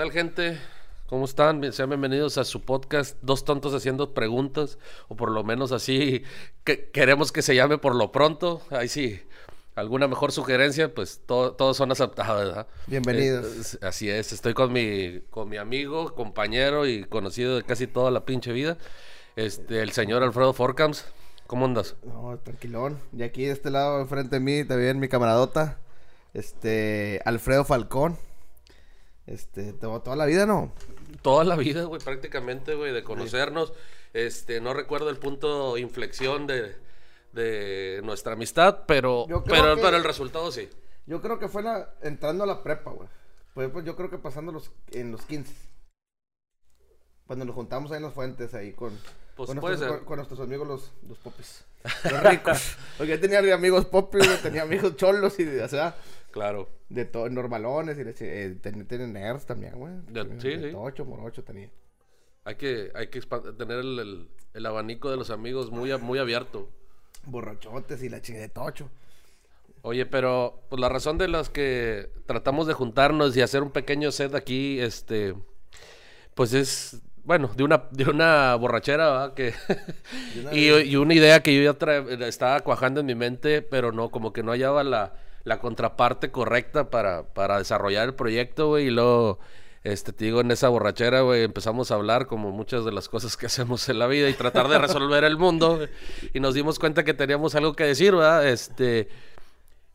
tal, gente? ¿Cómo están? Sean bienvenidos a su podcast Dos Tontos Haciendo Preguntas, o por lo menos así que queremos que se llame por lo pronto. Ahí sí, alguna mejor sugerencia, pues to- todos son aceptados, ¿verdad? Bienvenidos. Eh, así es, estoy con mi, con mi amigo, compañero y conocido de casi toda la pinche vida, este, el señor Alfredo Forcams. ¿Cómo andas? No, tranquilón. Y aquí de este lado, enfrente de mí, también mi camaradota, este, Alfredo Falcón. Este, to- toda la vida, ¿no? Toda la vida, güey, prácticamente, güey, de conocernos. Este, no recuerdo el punto de inflexión de, de nuestra amistad, pero, pero, que- pero el resultado sí. Yo creo que fue la, entrando a la prepa, güey. Pues, pues yo creo que pasando los, en los 15. Cuando nos juntamos ahí en las fuentes, ahí con, Pues con, nuestros, ser. con- con nuestros amigos los, los popis. Los ricos. Porque yo tenía amigos popis, tenía amigos cholos y, o sea, Claro. de todo, normalones y de, eh, tenía nerds también, güey. De- sí, sí. Tocho, morocho tenía. Hay que, hay que tener el, el- el abanico de los amigos muy, muy abierto. Borrachotes y la chingada de tocho. Oye, pero pues la razón de las que tratamos de juntarnos y hacer un pequeño set aquí, este, pues es, bueno, de una, de una borrachera, ¿verdad? Que, De y, y una idea que yo ya tra- estaba cuajando en mi mente, pero no, como que no hallaba la, la contraparte correcta para, para desarrollar el proyecto, güey, y luego, este, te digo, en esa borrachera, güey, empezamos a hablar como muchas de las cosas que hacemos en la vida y tratar de resolver el mundo, y nos dimos cuenta que teníamos algo que decir, ¿verdad? Este...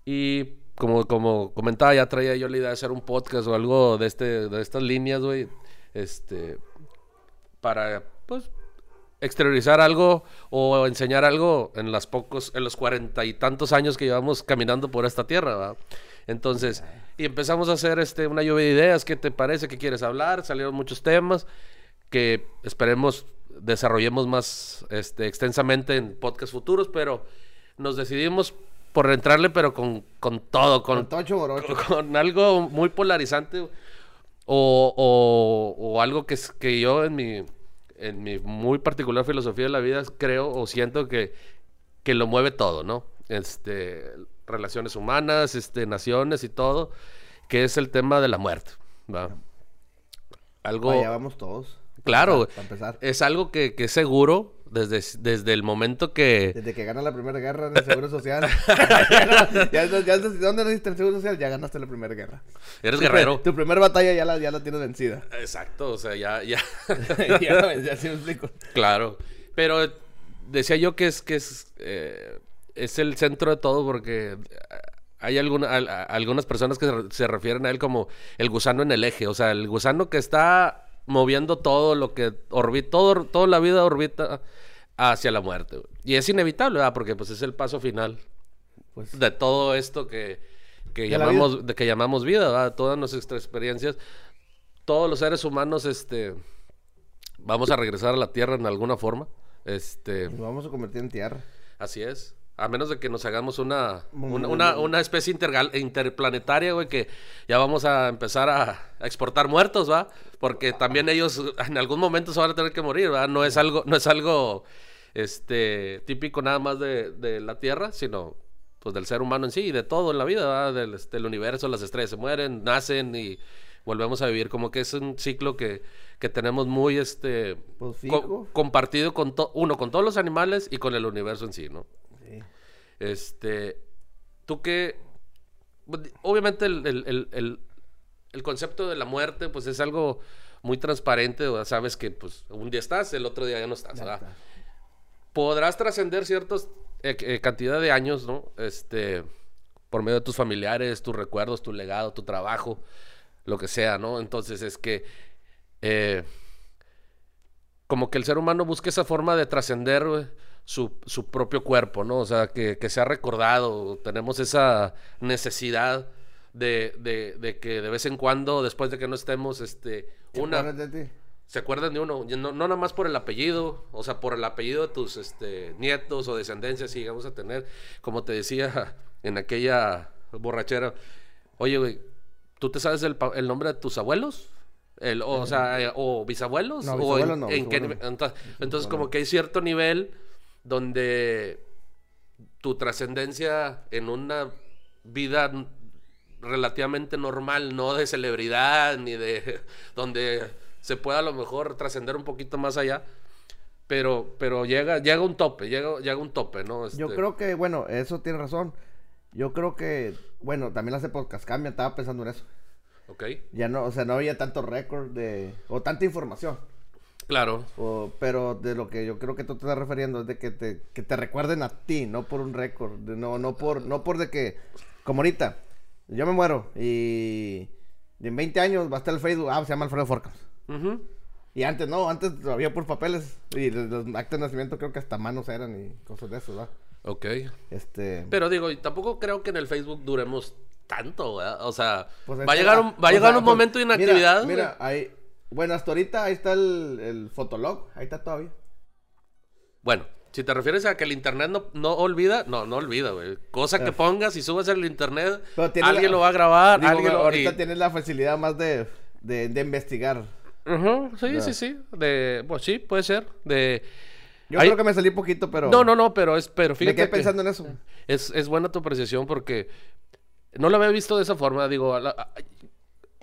Y como, como comentaba, ya traía yo la idea de hacer un podcast o algo de, este, de estas líneas, güey. Este, para, pues, exteriorizar algo o enseñar algo en, las pocos, en los cuarenta y tantos años que llevamos caminando por esta tierra, ¿va? Entonces, y empezamos a hacer este, una lluvia de ideas. ¿Qué te parece? ¿Qué quieres hablar? Salieron muchos temas que esperemos desarrollemos más este, extensamente en podcasts futuros, pero nos decidimos por entrarle, pero con, con todo, Con con, algo muy polarizante o, o, o algo que, que yo en mi, en mi muy particular filosofía de la vida creo o siento que, que lo mueve todo, ¿no? Este, relaciones humanas, este, naciones y todo, que es el tema de la muerte, ¿va? Algo... Allá vamos todos. Claro. Para empezar. Es algo que, que es seguro desde, desde el momento que... Desde que gana la primera guerra en el Seguro Social. ya, ya, ya, ¿Dónde naciste el Seguro Social? Ya ganaste la primera guerra. Eres Tu guerrero. Tu primera batalla ya la, ya la tienes vencida. Exacto, o sea, ya, ya. ya vencí, así me explico. claro. Pero decía yo que es que es, eh, es el centro de todo porque hay alguna, al- algunas personas que se se refieren a él como el gusano en el eje, o sea, el gusano que está moviendo todo lo que orbita, todo, toda la vida orbita hacia la muerte. güey. Y es inevitable, ¿verdad? Porque pues es el paso final Pues, de todo esto que, que De llamamos, de que llamamos vida, ¿verdad? Todas nuestras experiencias, todos los seres humanos, este, vamos a regresar a la Tierra en alguna forma, este, nos vamos a convertir en tierra. así es. A menos de que nos hagamos una, una, una, especie intergal- interplanetaria, güey, que ya vamos a empezar a, a exportar muertos, ¿va? Porque también ellos en algún momento se van a tener que morir, ¿va? No es algo, no es algo, este, típico nada más de, de la Tierra, sino, pues, del ser humano en sí y de todo en la vida, ¿va? Del, este, del universo, las estrellas se mueren, nacen y volvemos a vivir. Como que es un ciclo que, que tenemos muy, este, Pues co- compartido con, to- uno, con todos los animales y con el universo en sí, ¿no? Este, tú que, obviamente el, el- el- concepto de la muerte, pues es algo muy transparente, ¿verdad? sabes que pues un día estás, el otro día ya no estás. Podrás trascender ciertos eh, eh, cantidad de años, ¿no? Este, por medio de tus familiares, tus recuerdos, tu legado, tu trabajo, lo que sea, ¿no? Entonces es que eh, como que el ser humano busca esa forma de trascender su, su propio cuerpo, ¿no? O sea, que, que sea recordado. Tenemos esa necesidad de, de- de que de vez en cuando, después de que no estemos, este, ¿Te una, de ti? se acuerdan de uno, no, no nada más por el apellido, o sea, por el apellido de tus este, nietos o descendencias, si llegamos a tener, como te decía en aquella borrachera, oye, güey, ¿tú te sabes el, el nombre de tus abuelos? El, o, o sea, eh, o bisabuelos, No, o bisabuelos en, no, en qué entonces como que hay cierto nivel donde tu trascendencia en una vida relativamente normal, no de celebridad ni de donde se pueda a lo mejor trascender un poquito más allá. Pero, pero llega, llega un tope, llega, llega un tope, ¿no? Yo Este, creo que, bueno, eso tiene razón. Yo creo que, bueno, también las épocas cambian, estaba pensando en eso. Ok, Ya no, o sea, no había tanto récord de, o tanta información. Claro. O, pero de lo que yo creo que tú te estás refiriendo es de que te, que te recuerden a ti, no por un récord, no, no por, no por de que, como ahorita, yo me muero y, y en 20 años va a estar el Facebook, ah, se llama Alfredo Forcas. Y antes no, antes había por papeles y los, actos de nacimiento creo que hasta manos eran y cosas de eso, ¿verdad? Ok. Este, Pero digo, y tampoco creo que en el Facebook duremos tanto, ¿verdad? O sea, pues va a llegar un, va a llegar sea, un pues, momento de mira, inactividad. güey. Mira, ahí, bueno, hasta ahorita ahí está el, el fotolog, ahí está todavía. Bueno, si te refieres a que el internet no, no olvida, no, no olvida, güey. Cosa que Eh. pongas y subas al internet, Pero tiene alguien la- lo va a grabar, Digo, alguien lo ahorita y- tienes la facilidad más de, de, de investigar. Ujú, sí, sí, sí. De, pues sí, puede ser. De. Yo Hay- creo que me salí poquito, pero. No, no, no, pero es, pero Me fíjate quedé que pensando en eso. es, es buena tu apreciación porque no lo había visto de esa forma. Digo, la-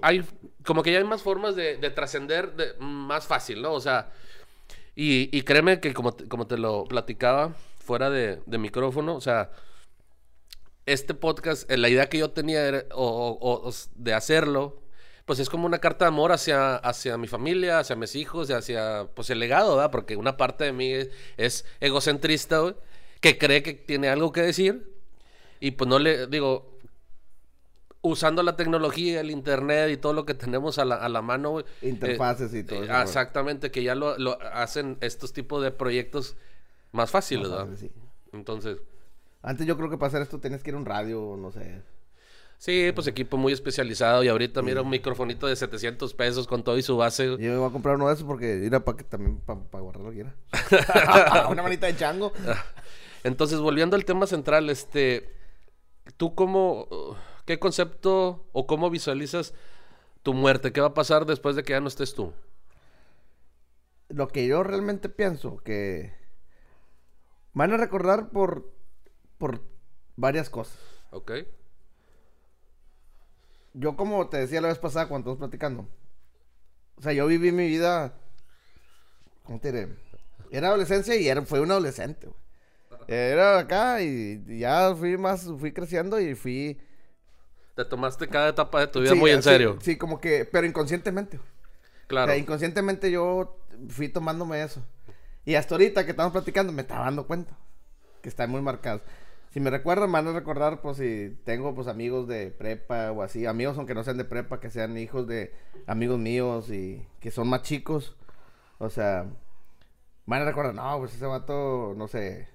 hay como que ya hay más formas de, de trascender de- más fácil, ¿no? O sea, y, y créeme que como como te lo platicaba fuera de, de micrófono, o sea, este podcast, eh, la idea que yo tenía era, o, o- o de hacerlo, pues es como una carta de amor hacia, hacia mi familia, hacia mis hijos y hacia pues el legado, ¿verdad? Porque una parte de mí es, es egocentrista, güey, que cree que tiene algo que decir y pues no le digo, usando la tecnología, el internet y todo lo que tenemos a la, a la mano, güey, eh, Interfaces y todo eh, eso, güey. exactamente, que ya lo, lo hacen estos tipos de proyectos más fáciles, Más ¿verdad? sí. Entonces, Antes yo creo que para hacer esto tenías que ir a un radio, no sé. sí, pues equipo muy especializado y ahorita mira un microfonito de 700 pesos con todo y su base. Yo me voy a comprar uno de esos porque era para que también para guardar lo que era. Una manita de chango. Entonces, volviendo al tema central, este, ¿tú cómo, uh, qué concepto o cómo visualizas tu muerte? ¿Qué va a pasar después de que ya no estés tú? Lo que yo realmente pienso que van a recordar por por varias cosas. ¿Ok? Yo como te decía la vez pasada cuando estamos platicando. O sea, yo viví mi vida ¿cómo te diré? Era adolescencia y era, fue un adolescente, güey. Era acá y, y ya fui más, fui creciendo y fui... Te tomaste cada etapa de tu vida Sí, muy en serio. Sí, como que, pero inconscientemente. Claro. O sea, inconscientemente yo fui tomándome eso. Y hasta ahorita que estamos platicando me estaba dando cuenta que están muy marcados. Si me recuerdan, me van a recordar, pues, si tengo, pues, amigos de prepa o así. Amigos, aunque no sean de prepa, que sean hijos de amigos míos y que son más chicos. O sea, van a recordar, no, pues, ese vato, no sé,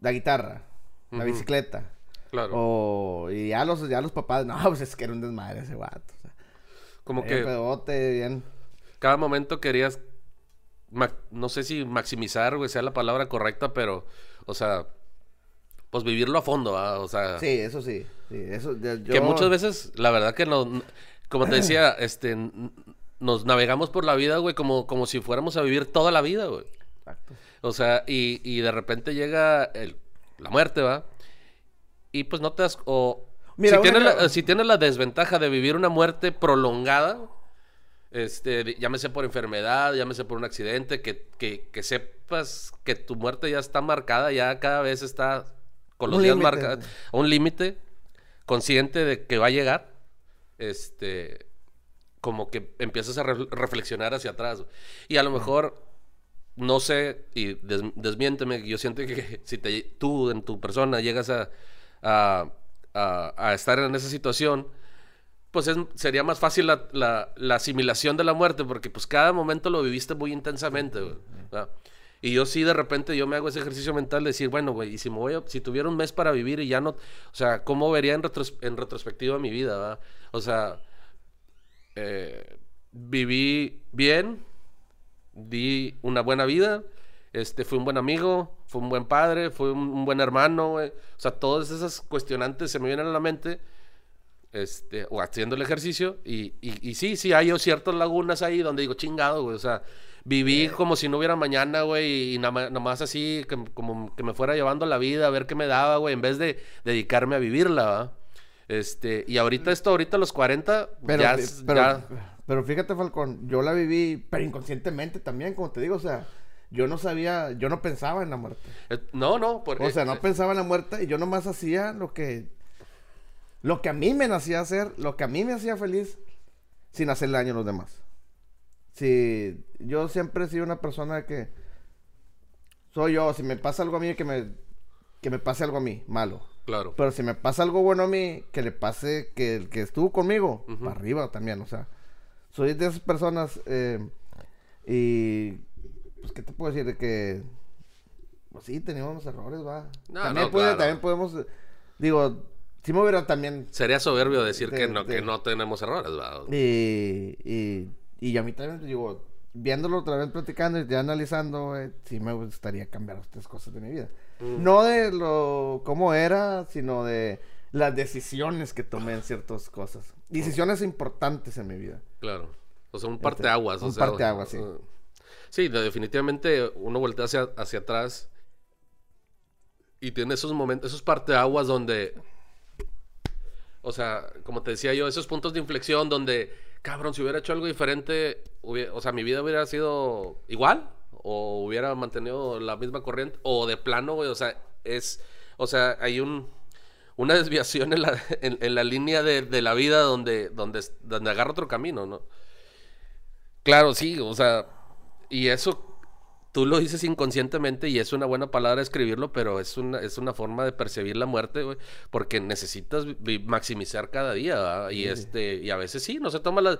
la guitarra, la Ujú. bicicleta. Claro. O, y ya los, ya los papás, no, pues, es que era un desmadre ese vato. O sea, Como bien que pedote, bien... cada momento querías, no sé si maximizar, güey, sea la palabra correcta, pero, o sea, pues vivirlo a fondo, ¿va? O sea, Sí, eso sí. sí eso, yo- que muchas veces, la verdad que nos, como te decía, este, nos navegamos por la vida, güey, como, como si fuéramos a vivir toda la vida, güey. Exacto. O sea, y, y de repente llega el- la muerte, ¿va? Y pues no te das... O, Mira, si, tienes la, si tienes la desventaja de vivir una muerte prolongada, este, llámese por enfermedad, llámese por un accidente, que, que, que sepas que tu muerte ya está marcada, ya cada vez está con los Un días marcados, a un límite, consciente de que va a llegar, este, como que empiezas a re- reflexionar hacia atrás. Y a lo mejor no sé, y des- desmiénteme, yo siento que si te, tú en tu persona llegas a, a, a- a estar en esa situación, pues es- sería más fácil la, la- la asimilación de la muerte, porque pues cada momento lo viviste muy intensamente. Y yo sí de repente yo me hago ese ejercicio mental de decir, bueno, güey, y si me voy a- si tuviera un mes para vivir y ya no, o sea, ¿cómo vería en, retros- en retrospectiva mi vida, ¿verdad? O sea, eh, viví bien, di una buena vida, este, fui un buen amigo, fui un buen padre, fui un, un buen hermano, güey. O sea, todas esas cuestionantes se me vienen a la mente, este, o haciendo el ejercicio, y, y, y sí, sí, hay ciertas lagunas ahí donde digo, chingado, güey, o sea, viví como si no hubiera mañana, güey, y nada más, así, que, como que me fuera llevando la vida, a ver qué me daba, güey, en vez de dedicarme a vivirla, ¿va? Este, y ahorita esto, ahorita a los 40, Pero, ya, pero, ya- pero fíjate, Falcón, yo la viví, pero inconscientemente también, como te digo, o sea, yo no sabía, yo no pensaba en la muerte. eh, no, no, porque, O sea, no eh, pensaba en la muerte y yo nomás hacía lo que, lo que a mí me nacía hacer, lo que a mí me hacía feliz, sin hacerle daño a los demás. Si yo siempre he sido una persona que soy yo, si me pasa algo a mí, que me, que me pase algo a mí, malo. claro. Pero si me pasa algo bueno a mí, que le pase que el que estuvo conmigo, Ujú. para arriba también, o sea. Soy de esas personas eh, y pues qué te puedo decir de que pues sí teníamos errores, va. No, también no, puede- claro. también podemos digo, si me hubiera también Sería soberbio decir De- que, no, de- que no tenemos errores, ¿verdad? y, y, y a mí también digo, viéndolo otra vez platicando y ya analizando, eh, sí me gustaría cambiar otras cosas de mi vida. Mm. No de lo cómo era, sino de las decisiones que tomé en ciertas cosas. Decisiones importantes en mi vida. Claro. O sea, un parteaguas. o un sea, parteaguas, sí. Sí, de- definitivamente uno voltea hacia, hacia atrás y tiene esos momentos, esos parteaguas donde, o sea, como te decía yo, esos puntos de inflexión donde, cabrón, si hubiera hecho algo diferente, hubie- o sea, mi vida hubiera sido igual o hubiera mantenido la misma corriente o de plano, güey, o sea, es, o sea, hay un una desviación en la, en, en la línea de, de la vida donde, donde, donde agarra otro camino, ¿no? Claro, sí, o sea, y eso tú lo dices inconscientemente y es una buena palabra escribirlo, pero es una, es una forma de percibir la muerte, güey, porque necesitas maximizar cada día, ¿verdad? Y este, y a veces sí, no se toma las,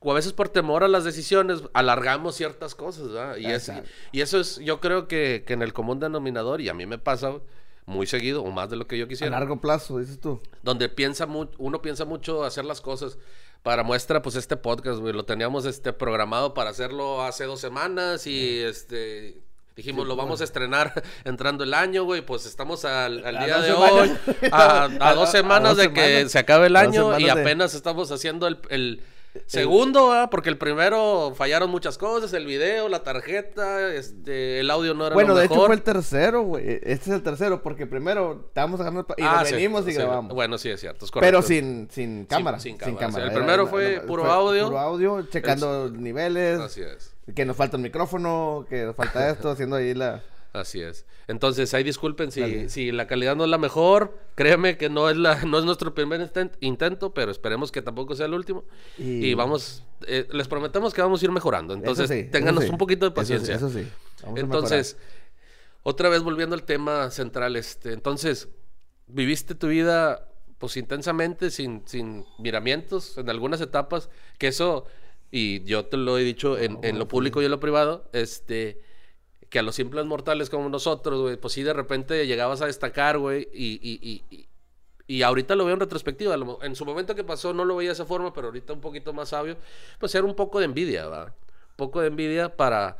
o a veces por temor a las decisiones, alargamos ciertas cosas, ¿verdad? Y, es, y eso es, yo creo que, que en el común denominador, y a mí me pasa güey, muy seguido, o más de lo que yo A quisiera largo plazo, dices tú. donde piensa mu- uno piensa mucho hacer las cosas. Para muestra, pues este podcast, güey, lo teníamos este programado para hacerlo hace dos semanas y este dijimos lo vamos a estrenar entrando el año, güey, pues estamos al, día de semanas. hoy, a, dos do- semanas a dos de que se acabe el año y de- apenas estamos haciendo el, el segundo, ¿verdad? porque el primero fallaron muchas cosas, el video, la tarjeta, este, el audio no era Bueno, lo de hecho fue el tercero, güey. Este es el tercero, porque primero estábamos agarrando y Ah, nos sí, venimos y sí. grabamos. Bueno, sí, es cierto, es Pero correcto. sin, sin cámara. sin Sin, cámara, sí. cámara. El primero fue no- puro audio. Puro audio, checando niveles. Así es. Que nos falta el micrófono, que nos falta esto, haciendo ahí la... Así es. Entonces, ahí disculpen si, Dale. si la calidad no es la mejor. Créeme que no es la no es nuestro primer inten- intento, pero esperemos que tampoco sea el último. Y, Y- vamos, eh, les prometemos que vamos a ir mejorando. Entonces, sí, ténganos sí. un poquito de Eso sí, paciencia. Eso sí. Vamos a entonces, otra vez volviendo al tema central, este, entonces, viviste tu vida pues intensamente, sin, sin miramientos, en algunas etapas, que eso, y yo te lo he dicho en, en lo público y en lo privado, este, que a los simples mortales como nosotros, güey, pues sí de repente llegabas a destacar, güey, y, y, y, y- ahorita lo veo en retrospectiva, en su momento que pasó no lo veía de esa forma, pero ahorita un poquito más sabio, pues era un poco de envidia, ¿va? Un poco de envidia para,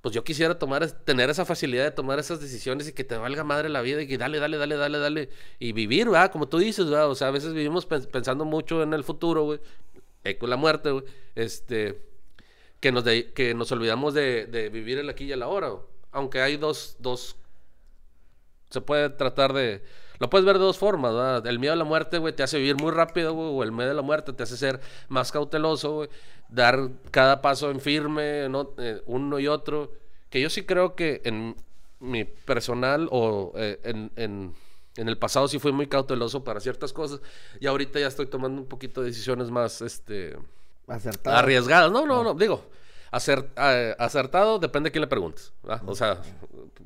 pues yo quisiera tomar, tener esa facilidad de tomar esas decisiones y que te valga madre la vida y que dale, dale, dale, dale, dale, y vivir, ¿va? Como tú dices, ¿va? O sea, a veces vivimos pens- pensando mucho en el futuro, güey, eh, la muerte, güey, este, que nos, de- que nos olvidamos de, vivir el aquí y el ahora, aunque hay dos, dos se puede tratar de... Lo puedes ver de dos formas, ¿verdad? El miedo a la muerte, güey, te hace vivir muy rápido, güey, o el miedo a la muerte te hace ser más cauteloso, güey, dar cada paso en firme. Eh, uno y otro. Que yo sí creo que en mi personal o eh, en, en, en el pasado sí fui muy cauteloso para ciertas cosas y ahorita ya estoy tomando un poquito de decisiones más, este, Acertado. arriesgadas. No, no, no, digo, eh, acertado depende de quién le preguntes. O sea,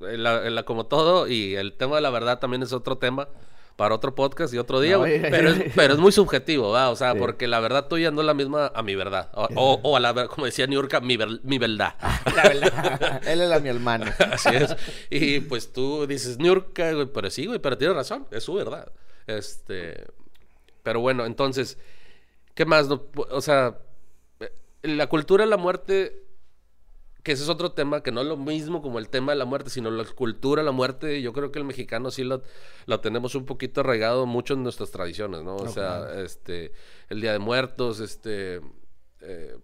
la- la- como todo, y el tema de la verdad también es otro tema para otro podcast y otro día, No, pero, es, pero es muy subjetivo, ¿va? O sea, Sí. porque la verdad tuya no es la misma a mi verdad. O, o- o a la ver- como decía Niurka, mi, ver- mi verdad. La verdad. Él era mi hermano. Así es. Y pues tú dices Niurka, güey, pero sí, güey, pero tienes razón, es su verdad. Este, pero bueno, entonces, ¿qué más? No, o sea, la cultura de la muerte, que ese es otro tema, que no es lo mismo como el tema de la muerte, sino la cultura de la muerte, yo creo que el mexicano sí lo, lo tenemos un poquito arraigado mucho en nuestras tradiciones, ¿no? O sea, este, el Día de Muertos, este, eh,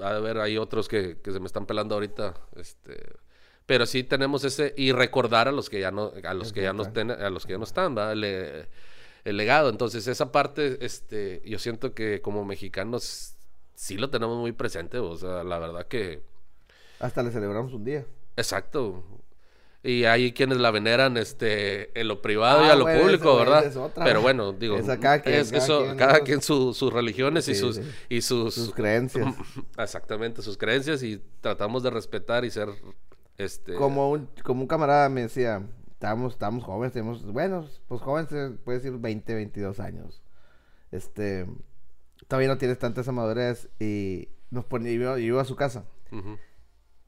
a ver, hay otros que, que se me están pelando ahorita, este, pero sí tenemos ese y recordar a los que ya no, a los que ya no estén, a los que ya no están. Le- el legado. Entonces, esa parte, este, yo siento que como mexicanos sí lo tenemos muy presente, o sea, la verdad que... Hasta le celebramos un día. Exacto. Y hay quienes la veneran este, en lo privado y Ah, a lo bueno, público, eso, ¿verdad? es otra. Pero bueno, digo, Esa cada quien, es cada eso, quien, cada ¿no? quien su- sus religiones y sus sí. y sus, Sus creencias. exactamente sus creencias y tratamos de respetar y ser este Como un, como un camarada me decía, estábamos, estábamos jóvenes, tenemos, bueno, pues jóvenes, puede decir 20, 22 años. Este, todavía no tienes tanta esa madurez y nos ponía, yo, iba a su casa.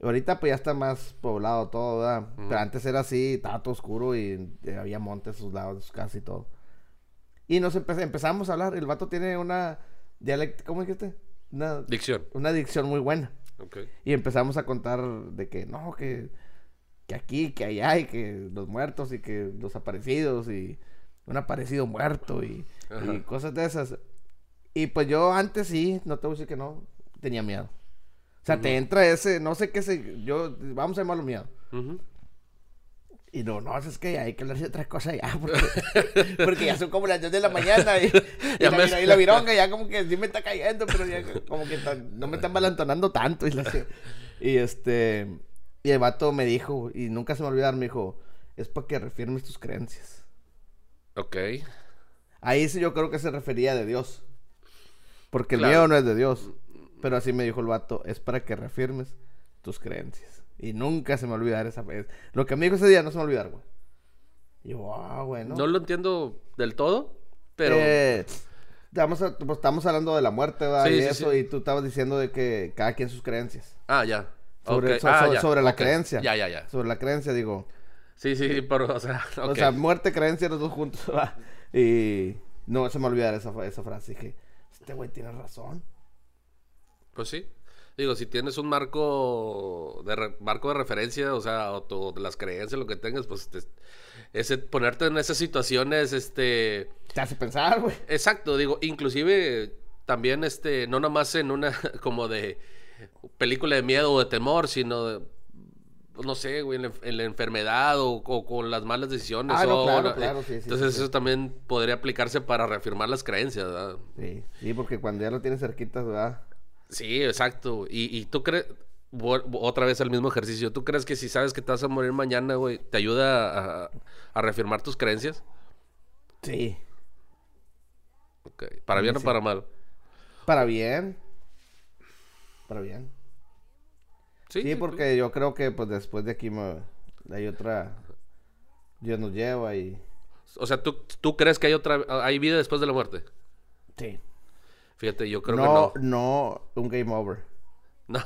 Ahorita pues ya está más poblado todo, ¿verdad? Pero antes era así, estaba todo oscuro y eh, había montes a sus lados y todo. Y nos empe- empezamos a hablar, el vato tiene una dialecto, ¿cómo dijiste? Una, dicción. una dicción muy buena. Ok. Y empezamos a contar de que no, que, que aquí, que allá, y que los muertos y que los aparecidos y un aparecido muerto y, y cosas de esas. Y pues yo antes sí, no te voy a decir que no, tenía miedo. O sea, te entra ese, no sé qué se, yo, vamos a llamarlo miedo. Y no, no, es que hay que hablar de otra cosa ya, porque, porque ya son como las 10 de la mañana y, la, me- vira- y la vironga ya como que sí me está cayendo, pero ya como que tan- no me están balantonando tanto. Y, la- y este, y el vato me dijo, y nunca se me olvidar, me dijo, es para que refirmes tus creencias. Ok. Ahí sí yo creo que se refería de Dios. Porque el miedo no es de Dios. Pero así me dijo el vato, es para que reafirmes tus creencias. Y nunca se me va a olvidar esa vez. Lo que me dijo ese día no se me olvidar, güey. Y yo, ah, bueno. No lo entiendo del todo, pero Eh, estamos, a- pues, estamos hablando de la muerte, ¿verdad? Sí, y sí, eso, sí. y tú estabas diciendo de que cada quien sus creencias. ah, ya. Sobre, so- Ah, ya. sobre la creencia. Ya, ya, ya. Sobre la creencia, digo. Sí, sí, pero o sea, O sea, muerte, creencia, los dos juntos. ¿verdad? Y no se me va a olvidar esa, esa frase. Dije, este güey tiene razón. Pues sí. Digo, si tienes un marco de re- marco de referencia, o sea, o tu- las creencias, lo que tengas, pues te- ese, ponerte en esas situaciones, este, Te hace pensar, güey. exacto, digo, inclusive también, este, no nomás en una como de película de miedo o de temor, sino de, no sé, güey, en la, en la enfermedad o, o con las malas decisiones. Ah, no, o claro, la- claro, sí, Entonces sí. eso también podría aplicarse para reafirmar las creencias, ¿verdad? Sí, sí, porque cuando ya lo tienes cerquita, ¿verdad? Sí, exacto. Y, y tú crees, otra vez el mismo ejercicio, ¿tú crees que si sabes que te vas a morir mañana, güey, te ayuda a, a reafirmar tus creencias? Sí. Ok. ¿Para bien o para mal? Para bien. Para bien. Sí, Sí, porque yo creo que pues después de aquí me... hay otra... Dios nos lleva y... O sea, ¿tú, ¿tú crees que hay otra, hay vida después de la muerte? Sí. Fíjate, yo creo no, que no un game over. No.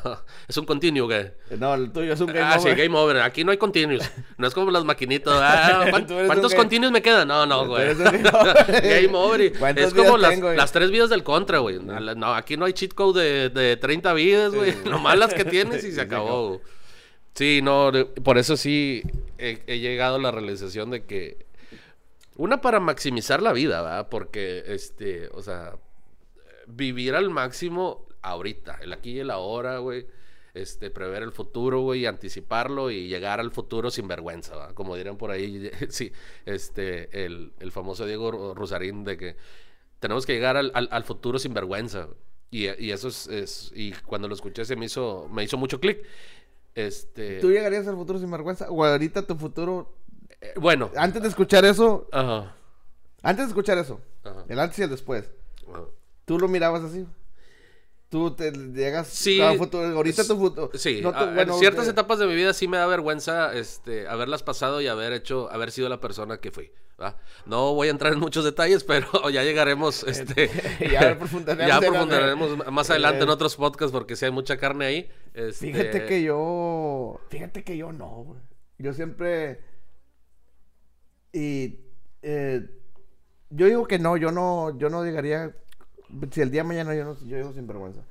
Es un continuo, güey. No, el tuyo es un game ah, sí, over. game over. Aquí no hay continuos. No es como las maquinitas. Ah, ¿cuán- Tú eres un ¿Cuántos continuos me quedan? No, no, güey. game over. Game over. y- ¿Cuántas Es como las, tengo, güey? las tres vidas del contra, güey. No, no, aquí no hay cheat code de, de 30 vidas, güey. Nomás las que tienes y Sí, se acabó. Sí, no, por eso sí he, he llegado a la realización de que. Una para maximizar la vida, ¿verdad? Porque, este, o sea, vivir al máximo ahorita, el aquí y el ahora, güey. Este, prever el futuro, güey, y anticiparlo y llegar al futuro sin vergüenza, ¿va? Como dirían por ahí, sí, este, el, el famoso Diego Rusarín de que tenemos que llegar al, al- al futuro sin vergüenza. Y, y eso es, es- y cuando lo escuché se me hizo, me hizo mucho clic. Este, ¿Tú llegarías al futuro sin vergüenza? O ahorita tu futuro... eh, bueno, Antes de escuchar eso... ajá, Antes de escuchar eso. Ajá. El antes y el después. ajá. ¿Tú lo mirabas así? Tú te llegas Sí. a futuro, ahorita tu futuro. Sí, no tu- a- bueno, en ciertas eh, etapas de mi vida sí me da vergüenza este, haberlas pasado y haber hecho, haber sido la persona que fui. ¿va? No voy a entrar en muchos detalles, pero ya llegaremos, este, Ya profundaremos ya la- más adelante en Eh, otros podcasts porque sí hay mucha carne ahí. este, Fíjate que yo. Fíjate que yo no, güey. Yo siempre. Y. eh, yo digo que no, yo no, yo no llegaría. Si el día de mañana yo no, yo digo sin vergüenza.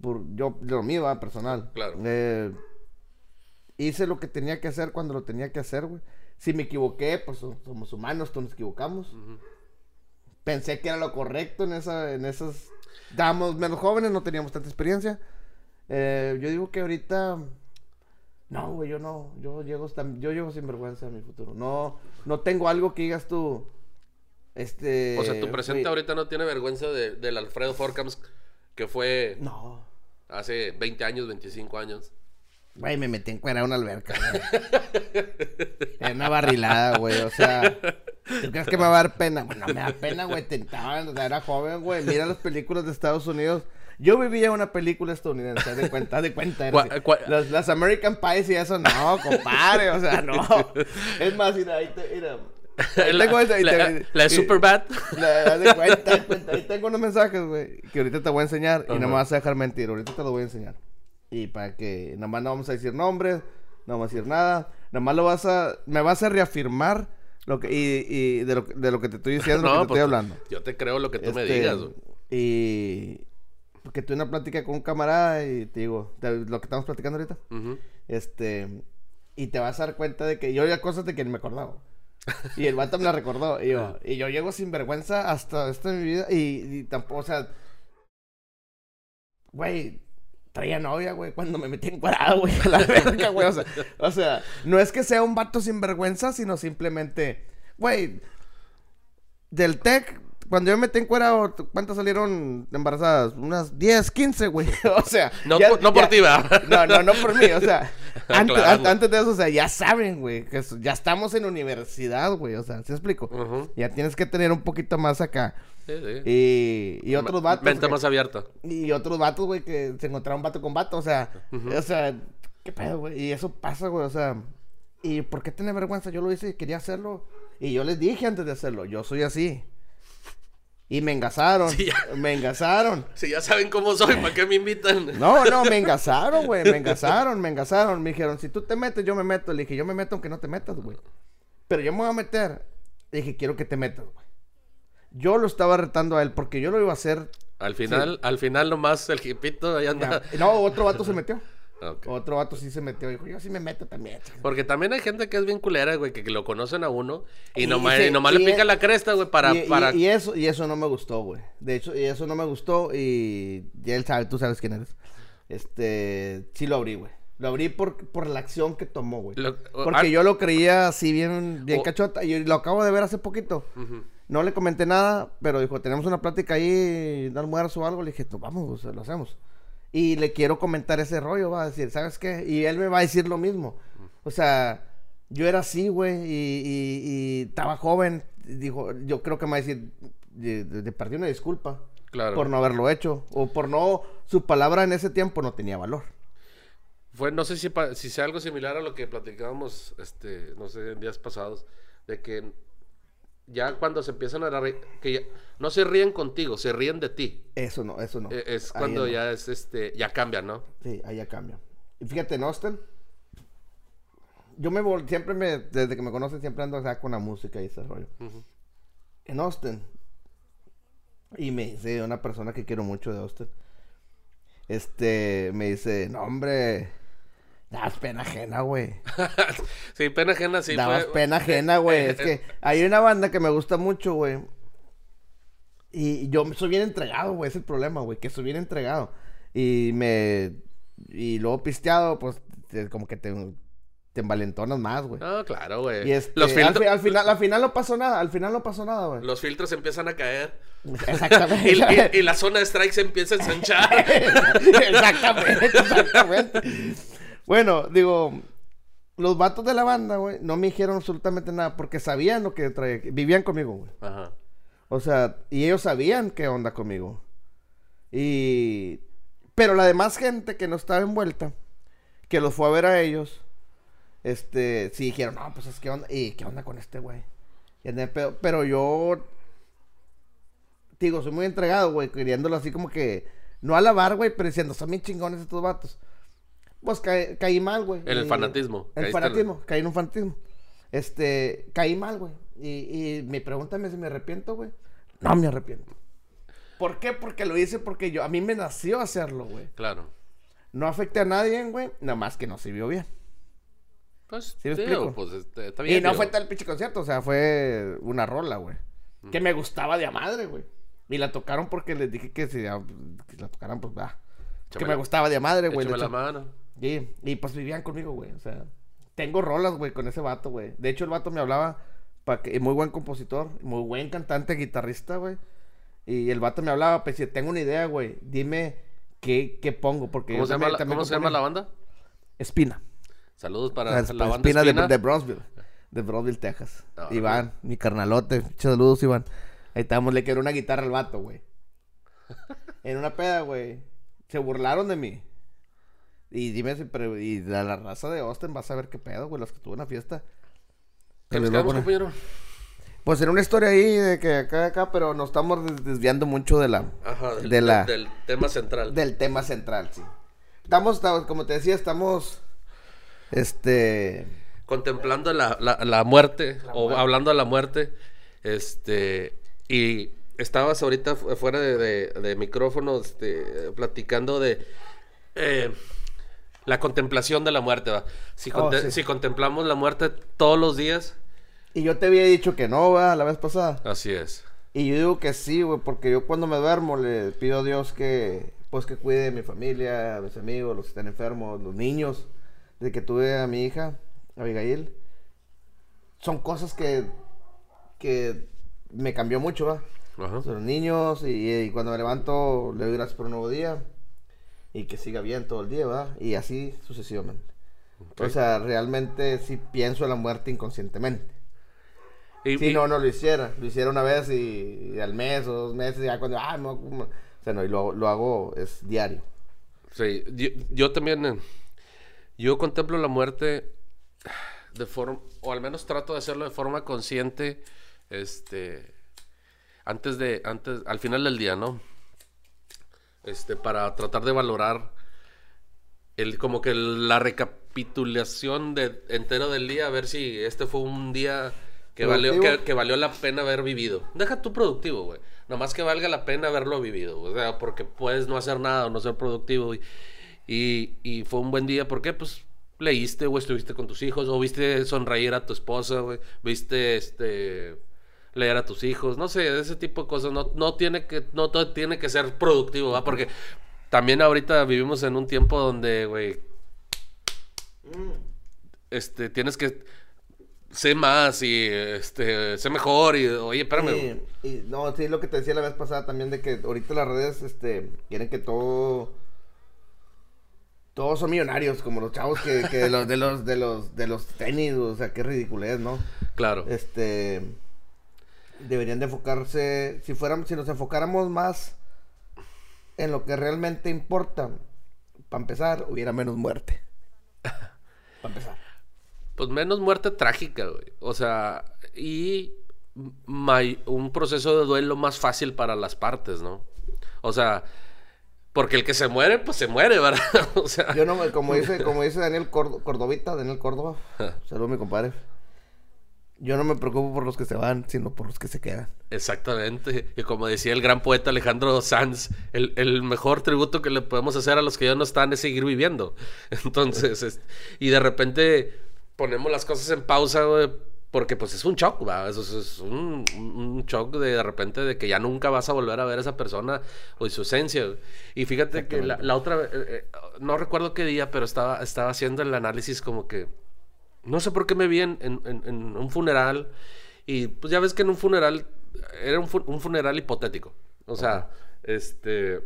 Por, yo, lo mío, va, personal. Claro. Eh, hice lo que tenía que hacer cuando lo tenía que hacer, güey. Si me equivoqué, pues so- somos humanos, todos nos equivocamos. Pensé que era lo correcto en esa, en esas. Estábamos menos jóvenes, no teníamos tanta experiencia. Eh, yo digo que ahorita. No, güey, yo no. Yo llego, yo llego sin vergüenza a mi futuro. No, no tengo algo que digas tú. Este. O sea, tu presente ahorita no tiene vergüenza de, del Alfredo Forcams que fue No. hace 20 años, 25 años. Güey, me metí en una alberca, güey. Era una barrilada, güey. O sea, ¿tú crees que me va a dar pena? Bueno, me da pena, güey. Tentaban, o sea, era joven, güey. Mira las películas de Estados Unidos. Yo vivía una película estadounidense, de cuenta, de cuenta. era ¿Cuál- así. cuál- Las, las American Pies y eso, no, compadre, o sea, no. Es más, mira, ahí te, mira. La, tengo esta- la- te- la de Superbad. la- de cuenta. Ahí tengo unos mensajes, güey, que ahorita te voy a enseñar y no me vas a dejar mentir. Ahorita te los voy a enseñar. Y para que, nada más no vamos a decir nombres, no vamos a decir nada. Nada más lo vas a, me vas a reafirmar lo que, y, y de, lo, de lo que te estoy diciendo, lo que te pues, estoy hablando. Yo te creo lo que tú me Este, digas. güey. Y, porque tuve una plática con un camarada y te digo, de lo que estamos platicando ahorita. Ujú. Este, y te vas a dar cuenta de que yo ya cosas de que ni me acordaba. Y el vato me la recordó. Y yo, y yo llego sin vergüenza hasta esta mi vida. Y, y tampoco, o sea, güey, traía novia, güey, cuando me metí encuadrado, güey, a la verga, güey. O sea, o sea, no es que sea un vato sin vergüenza, sino simplemente, güey, del tech. Cuando yo me metí encuadrado, ¿cuántas salieron embarazadas? Unas 10, 15, güey. O sea, No, ya- por- no por ti, va. no, no, no por mí, o sea, antes, de eso, o sea, ya saben, güey, que ya estamos en universidad, güey, o sea, ¿sí explico? Ya tienes que tener un poquito más acá. Sí, sí. Y, y otros vatos. Mente más abierta. y otros vatos, güey, que se encontraron vato con vato, o sea, o sea, qué pedo, güey, y eso pasa, güey, o sea, ¿y por qué tener vergüenza? Yo lo hice y quería hacerlo, y yo les dije antes de hacerlo, yo soy así. Y me engasaron, Sí, me engasaron. Si ya saben cómo soy, ¿para qué me invitan? No, no, me engasaron, güey. Me engasaron, me engasaron. Me dijeron, si tú te metes, yo me meto. Le dije, yo me meto aunque no te metas, güey. Pero yo me voy a meter. Le dije, quiero que te metas, güey. Yo lo estaba retando a él porque yo lo iba a hacer. Al final, al final nomás el hipito ahí anda. No, otro vato se metió. Otro vato sí se metió. Dijo, yo sí me meto también. chica". Porque también hay gente que es bien culera, güey, que, que lo conocen a uno y, Y nomás, y nomás y le pican es- la cresta, güey, para... para... y eso, y eso no me gustó, güey. De hecho, y eso no me gustó. Y ya él sabe, tú sabes quién eres. Este, sí lo abrí, güey. Lo abrí por, por la acción que tomó, güey. Lo- Porque yo lo creía así bien, bien O- cachota. Y lo acabo de ver hace poquito. No le comenté nada, pero dijo, tenemos una plática ahí, de almuerzo o algo. Le dije, "Pues vamos, lo hacemos. Y le quiero comentar ese rollo, va a decir, ¿sabes qué? Y él me va a decir lo mismo. O sea, yo era así, güey, y, estaba joven. Dijo, yo creo que me va a decir, de, de, de perdí una disculpa Claro. por no haberlo hecho. O por no, su palabra en ese tiempo no tenía valor. Fue, no sé si, si sea algo similar a lo que platicábamos, este, no sé, en días pasados, de que ya cuando se empiezan a reír, que ya- no se ríen contigo, se ríen de ti. Eso no, eso no. E- Es cuando no. ya es, este, ya cambia, ¿no? Sí, ahí ya cambia. Y fíjate, en Austin, yo me vol siempre me, desde que me conocen, siempre ando acá con la música y ese rollo. En Austin, y me dice una persona que quiero mucho de Austin, este, me dice, no, hombre, das pena ajena, güey. sí, pena ajena, sí. Dabas fue- pena ajena, güey. Es que hay una banda que me gusta mucho, güey. Y yo soy bien entregado, güey. Es el problema, güey. Que soy bien entregado. Y me. Y luego pisteado, pues, te- como que te, te envalentonas más, güey. No, claro, güey. Y este, los, al, filtros, fi- al final, al final no pasó nada. Al final no pasó nada, güey. los filtros empiezan a caer. Exactamente. Y, y- y la zona de strike se empieza a ensanchar. exactamente, exactamente. Bueno, digo, los vatos de la banda, güey, no me dijeron absolutamente nada porque sabían lo que traía. Vivían conmigo, güey. Ajá. O sea, y ellos sabían qué onda conmigo. Y... Pero la demás gente que no estaba envuelta, que los fue a ver a ellos, este, sí dijeron, no, pues es que onda, y qué onda con este güey. Pedo. Pero yo, digo, soy muy entregado, güey, queriéndolo así como que, no alabar, güey, pero diciendo, son bien chingones estos vatos. Pues caí, caí mal, güey. En el fanatismo. El en- fanatismo, caí en un fanatismo. Este, caí mal, güey. Y, y me preguntan si me arrepiento, güey. No me arrepiento. ¿Por qué? Porque lo hice porque yo, a mí me nació hacerlo, güey. Claro. No afecté a nadie, güey. Nada más que no se vio bien. Pues, ¿Sí me digo, explico? pues este, está bien. y no fue tal pinche concierto, o sea, fue una rola, güey. Que me gustaba de a madre, güey. Y la tocaron porque les dije que si ah, que la tocaran, pues va. Que me gustaba de a madre, güey. De la mano. Y, y pues vivían conmigo, güey. O sea, tengo rolas, güey, con ese vato, güey. De hecho, el vato me hablaba Pa que, y muy buen compositor, muy buen cantante, guitarrista, güey. Y el vato me hablaba, pues si tengo una idea, güey, dime qué, qué pongo. Porque ¿Cómo, yo se llama, también- la, también cómo se llama la banda? Espina. Saludos para La, la, banda Espina, Espina. De, de Bronzeville. De Bronzeville, Texas. No, Iván, mi carnalote. Saludos, Iván. Ahí estamos, le quedó una guitarra al vato, güey. en una peda, güey. Se burlaron de mí. Y dime si, pero, y la, la raza de Austin vas a ver qué pedo, güey, los que tuvo en la fiesta. ¿Qué les a quedamos, compañero? Pues en una historia ahí de que acá, acá, pero nos estamos des- desviando mucho de la, Ajá, del, de la, del tema central. del tema central, sí. Estamos, estamos, como te decía, estamos, este, Contemplando la, la, la muerte, o muerte. hablando de la muerte. Este. Y estabas ahorita fu- fuera de, de, de micrófono, este, platicando de. eh, la contemplación de la muerte, va. Si, Oh, conte- sí. si contemplamos la muerte todos los días, y yo te había dicho que no, va, la vez pasada. así es. Y yo digo que sí, güey, porque yo cuando me duermo le pido a Dios que, pues que cuide de mi familia, a mis amigos, los que están enfermos, los niños. Desde que tuve a mi hija, Abigail, son cosas que, que me cambió mucho, va. Ajá. Son los niños y, y cuando me levanto le doy gracias por un nuevo día y que siga bien todo el día, ¿verdad? Y así sucesivamente. Ok. O sea, realmente sí pienso en la muerte inconscientemente. Y- Si y- no, no lo hiciera. Lo hiciera una vez y, y al mes o dos meses, ya cuando, ah, no, como- o sea, no, y lo, lo hago, es diario. Sí, yo, yo también, eh, yo contemplo la muerte de forma, o al menos trato de hacerlo de forma consciente, este, antes de, antes, al final del día, ¿no? Este, para tratar de valorar el, como que la recapitulación de, entero del día, a ver si este fue un día que valió, que, que valió la pena haber vivido. Deja tu productivo, güey. Nomás que valga la pena haberlo vivido. O sea, porque puedes no hacer nada o no ser productivo. Y, y, y fue un buen día. ¿Por qué? Pues leíste, güey, estuviste con tus hijos. O viste sonreír a tu esposa, güey. Viste, este... Leer a tus hijos. No sé, ese tipo de cosas. No, no tiene que... No todo tiene que ser productivo, ¿va? Porque también ahorita vivimos en un tiempo donde, güey... Este, tienes que... Sé más y, este... Sé mejor y... Oye, espérame. Y, y no, sí, lo que te decía la vez pasada también de que ahorita las redes, este, quieren que todo... Todos son millonarios, como los chavos que, que de los, de los, de los, de los tenis, o sea, qué ridiculez, ¿no? Claro. Este deberían de enfocarse, si fuéramos, si nos enfocáramos más en lo que realmente importa, para empezar, hubiera menos muerte. Para empezar. Pues menos muerte trágica, güey. O sea, y un proceso de duelo más fácil para las partes, ¿no? O sea, porque el que se muere, pues se muere, ¿verdad? O sea, Yo no, como dice, como dice Daniel Cordovita, Daniel Córdoba, saludos mi compadre. Yo no me preocupo por los que se van, sino por los que se quedan. exactamente. Y como decía el gran poeta Alejandro Sanz, el, el mejor tributo que le podemos hacer a los que ya no están es seguir viviendo. Entonces, es- y de repente ponemos las cosas en pausa, güey, porque pues es un shock, ¿va? Eso es, es un, un shock de, de repente de que ya nunca vas a volver a ver a esa persona o su esencia. güey. Y fíjate que la, la otra, eh, eh, no recuerdo qué día, pero estaba, estaba haciendo el análisis como que, no sé por qué me vi en, en- en- en un funeral y pues ya ves que en un funeral era un, fu- un funeral hipotético. O sea, este,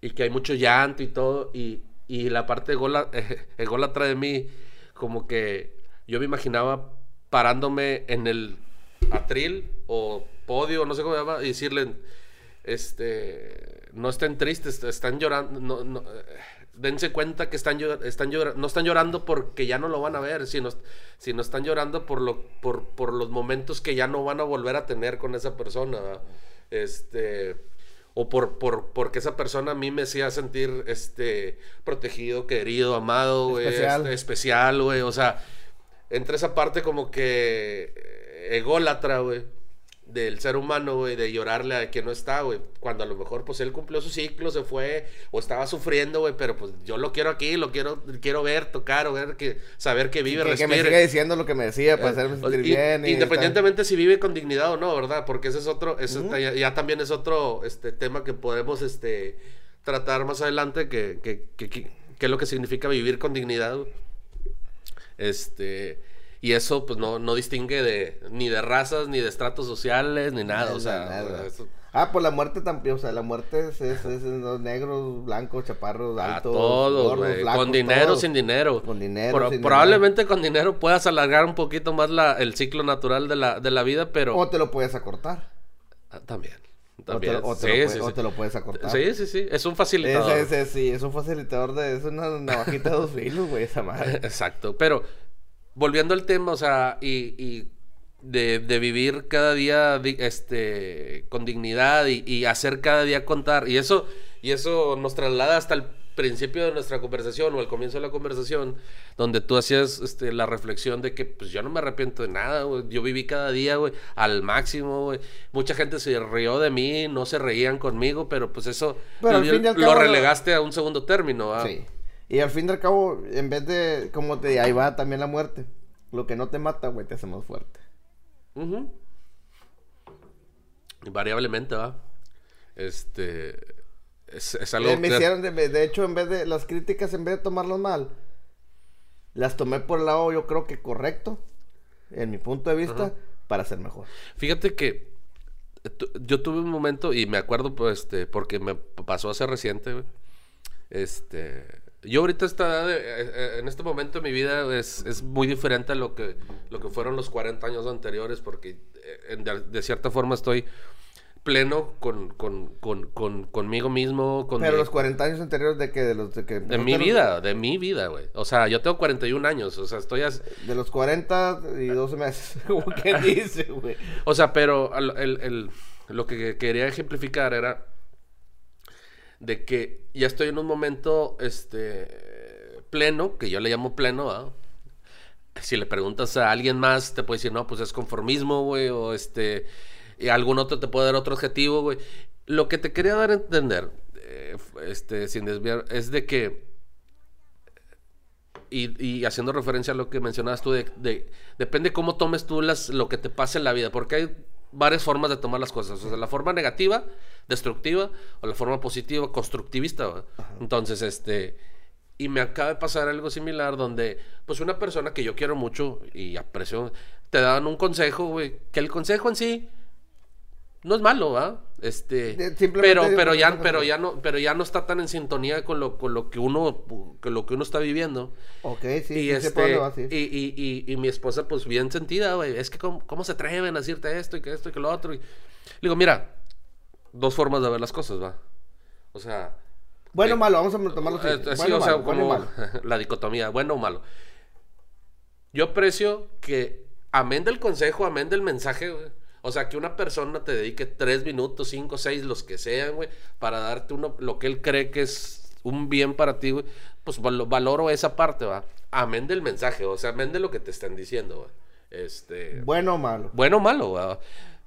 y que hay mucho llanto y todo, y, y la parte egola- ególatra de mí, como que yo me imaginaba parándome en el atril o podio, no sé cómo se llama, y decirle, este, no estén tristes, están llorando, no, no, eh, dense cuenta que están, están llorando, no están llorando porque ya no lo van a ver, sino, sino están llorando por, lo, por, por los momentos que ya no van a volver a tener con esa persona, este, o por, por, porque esa persona a mí me hacía sentir, este, protegido, querido, amado, güey, Especial. este, especial, güey, o sea, entre esa parte como que ególatra, güey, del ser humano, güey, de llorarle a quien no está, güey, cuando a lo mejor, pues, él cumplió su ciclo, se fue, o estaba sufriendo, güey, pero, pues, yo lo quiero aquí, lo quiero, quiero ver, tocar, o ver, que, saber que vive, Que, que me siga diciendo lo que me decía para Eh, hacerme sentir y- bien. y independientemente si vive con dignidad o no, ¿verdad? Porque ese es otro, ese ya, ya también es otro este tema que podemos este tratar más adelante, que, que, que, que- que es lo que significa vivir con dignidad. Este, Y eso, pues, no, no distingue de, ni de razas, ni de estratos sociales, ni nada, o sea, Nada. eso- Ah, pues la muerte también, o sea, la muerte es, es, es negros, blancos, chaparros, a altos, todos, gordos, con dinero, todos. sin dinero. Con dinero, Pro- sin probablemente con dinero puedas alargar un poquito más la, el ciclo natural de la, de la vida, pero... O te lo puedes acortar. Ah, también, O te, también. o te sí, lo, sí, puedes, sí. o te lo puedes acortar. Sí, sí, sí, es un facilitador. Ese, sí, es un facilitador de... Es una navajita de dos filos, güey, esa madre. Exacto, pero volviendo al tema, o sea, y, y de, de vivir cada día este, con dignidad y, y hacer cada día contar, y eso, y eso nos traslada hasta el principio de nuestra conversación o el comienzo de la conversación, donde tú hacías este, la reflexión de que pues yo no me arrepiento de nada, güey. yo viví cada día, güey, al máximo, güey. Mucha gente se rió de mí, no se reían conmigo, pero pues eso Pero al lo, al lo relegaste a un segundo término, ¿ah? Sí. Y al fin y al cabo, en vez de... Como te... Ahí va también la muerte. Lo que no te mata, güey, te hace más fuerte. Ujú. Invariablemente, va. Este. Es, es algo Eh, me que- hicieron, de, de hecho, en vez de las críticas, en vez de tomarlas mal, las tomé por el lado, yo creo que correcto, en mi punto de vista, para ser mejor. Fíjate que eh, yo tuve un momento, y me acuerdo, pues, este, porque me pasó hace reciente. Este. Yo ahorita está en este momento de mi vida es, es muy diferente a lo que, lo que fueron los 40 años anteriores, porque eh, en- de, de cierta forma estoy pleno con, con, con, con- conmigo mismo, con Pero mi- los 40 años anteriores de que de los de que De mi vida, de mi vida, güey. O sea, yo tengo 41 años, o sea, estoy... as- de los 40 y 12 meses, como que dice, güey. O sea, pero al- el, el- lo que quería ejemplificar era de que ya estoy en un momento, este, pleno, que yo le llamo pleno. Si le preguntas a alguien más, te puede decir, no, pues es conformismo, güey, o este, y algún otro te puede dar otro objetivo, güey. Lo que te quería dar a entender, eh, este, sin desviar, es de que y, y haciendo referencia a lo que mencionabas tú, de- depende cómo tomes tú las, lo que te pasa en la vida, porque hay varias formas de tomar las cosas. O sea, la forma negativa, destructiva, o la forma positiva, constructivista. Entonces, este, y me acaba de pasar algo similar donde, pues una persona que yo quiero mucho y aprecio, te dan un consejo, güey, que el consejo en sí no es malo, ¿va? Este, pero, pero ya, pero ya no, pero ya no está tan en sintonía con lo, con lo que uno, con lo que uno está viviendo. Ok, sí, y sí este, y, y, y, y mi esposa, pues bien sentida, güey, es que cómo, cómo se atreven a decirte esto y que esto y que lo otro. Y le digo, mira, dos formas de ver las cosas, va. O sea, Bueno o eh, malo, vamos a tomarlo así. eh, sí, Bueno o sea, malo, como la dicotomía, bueno o malo. Yo aprecio que, amén del consejo, amén del mensaje, güey, o sea, que una persona te dedique tres minutos, cinco, seis, los que sean, güey, para darte uno, lo que él cree que es un bien para ti, güey, pues val- valoro esa parte, va. Amén del mensaje, o sea, amén de lo que te están diciendo, güey. Este Bueno o malo. bueno o malo, ¿va?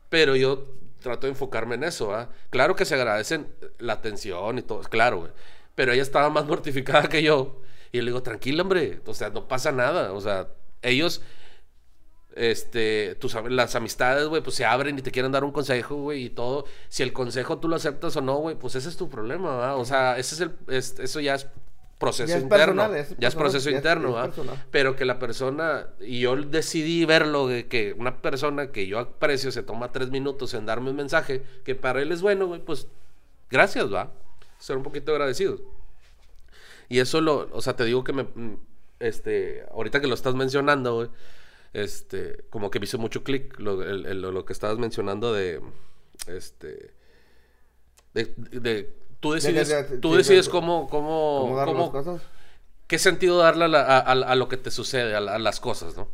pero yo trato de enfocarme en eso, ¿va? Claro que se agradecen la atención y todo, claro, güey. Pero ella estaba más mortificada que yo. Y le digo, tranquila, hombre, o sea, no pasa nada. O sea, ellos, este, tus, las amistades, güey, pues se abren y te quieren dar un consejo, güey, y todo. Si el consejo tú lo aceptas o no, güey, pues ese es tu problema, ¿va? O sea, ese es el, es- eso ya es proceso Ya es interno. personal, es ya es proceso ya interno, es. Pero que la persona, y yo decidí verlo, de que una persona que yo aprecio se toma tres minutos en darme un mensaje que para él es bueno, güey, pues gracias, va. Ser un poquito agradecidos. Y eso lo, o sea, te digo que me, mm, este, ahorita que lo estás mencionando, güey, este, como que me hizo mucho clic lo, el- el- lo que estabas mencionando de, este, de, de- tú decides, de- de- tú decides de- cómo, cómo, ¿Cómo dar cómo- las cosas? qué sentido darle a, la- a- a- a lo que te sucede, a, la- a las cosas, ¿no?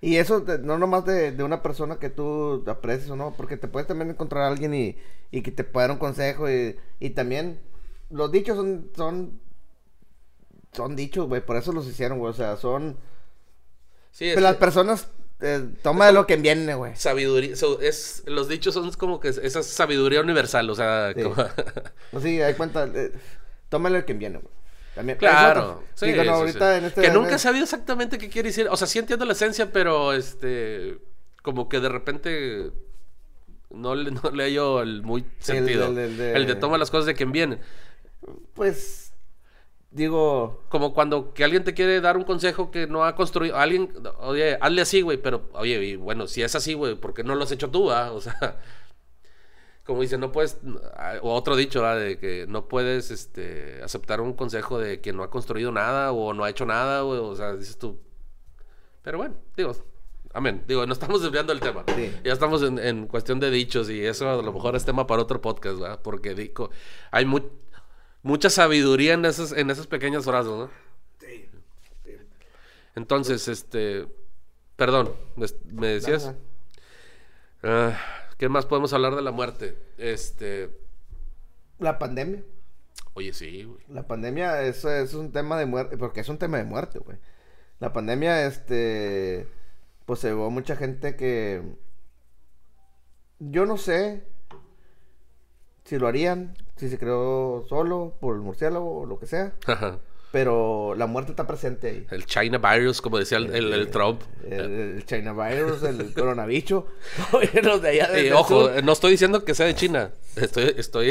Y eso de- no nomás de, de una persona que tú aprecias o no, porque te puedes también encontrar a alguien y, y que te pueda dar un consejo y, y también los dichos son son son dichos, güey, por eso los hicieron, güey, o sea, son Sí, pero las personas eh, toma de lo que viene, güey. sabiduría, so- es, los dichos son como que esa sabiduría universal, o sea, Sí. como- No sí, hay cuenta, eh, toma lo que viene, güey. También claro. es otro. sí, Digo, no, sí, ahorita sí. en este que nunca he sabido exactamente qué quiere decir, o sea, sí entiendo la esencia, pero este, como que de repente no le, no le hallo el muy sentido, el, de toma las cosas de quien viene. Pues digo... Como cuando que alguien te quiere dar un consejo que no ha construido. Alguien, oye, hazle así, güey, pero, oye, y bueno, si es así, güey, ¿por qué no lo has hecho tú, ah? O sea, como dice, no puedes, o otro dicho, ¿ah? de que no puedes este, aceptar un consejo de quien no ha construido nada o no ha hecho nada, güey, o sea, dices tú. Pero bueno, digo, amén. Digo, no estamos desviando el tema. Sí. Ya estamos en, en cuestión de dichos y eso a lo mejor es tema para otro podcast, ¿verdad? Porque digo, hay mu- mucha sabiduría en esas, en esas pequeñas frases, ¿no? Sí. Entonces, este, perdón, me, me decías. Ah, ¿Qué más podemos hablar de la muerte? Este, La pandemia. oye, sí, güey. La pandemia es, es un tema de muerte, porque es un tema de muerte, güey. La pandemia, este, pues se llevó mucha gente que... Yo no sé si lo harían, si se creó solo por el murciélago o lo que sea, pero la muerte está presente ahí. El China virus, como decía el, el- el Trump. El, el China virus, el coronavirus. Los de allá Y del ojo, sur. no estoy diciendo que sea de China. Estoy, estoy,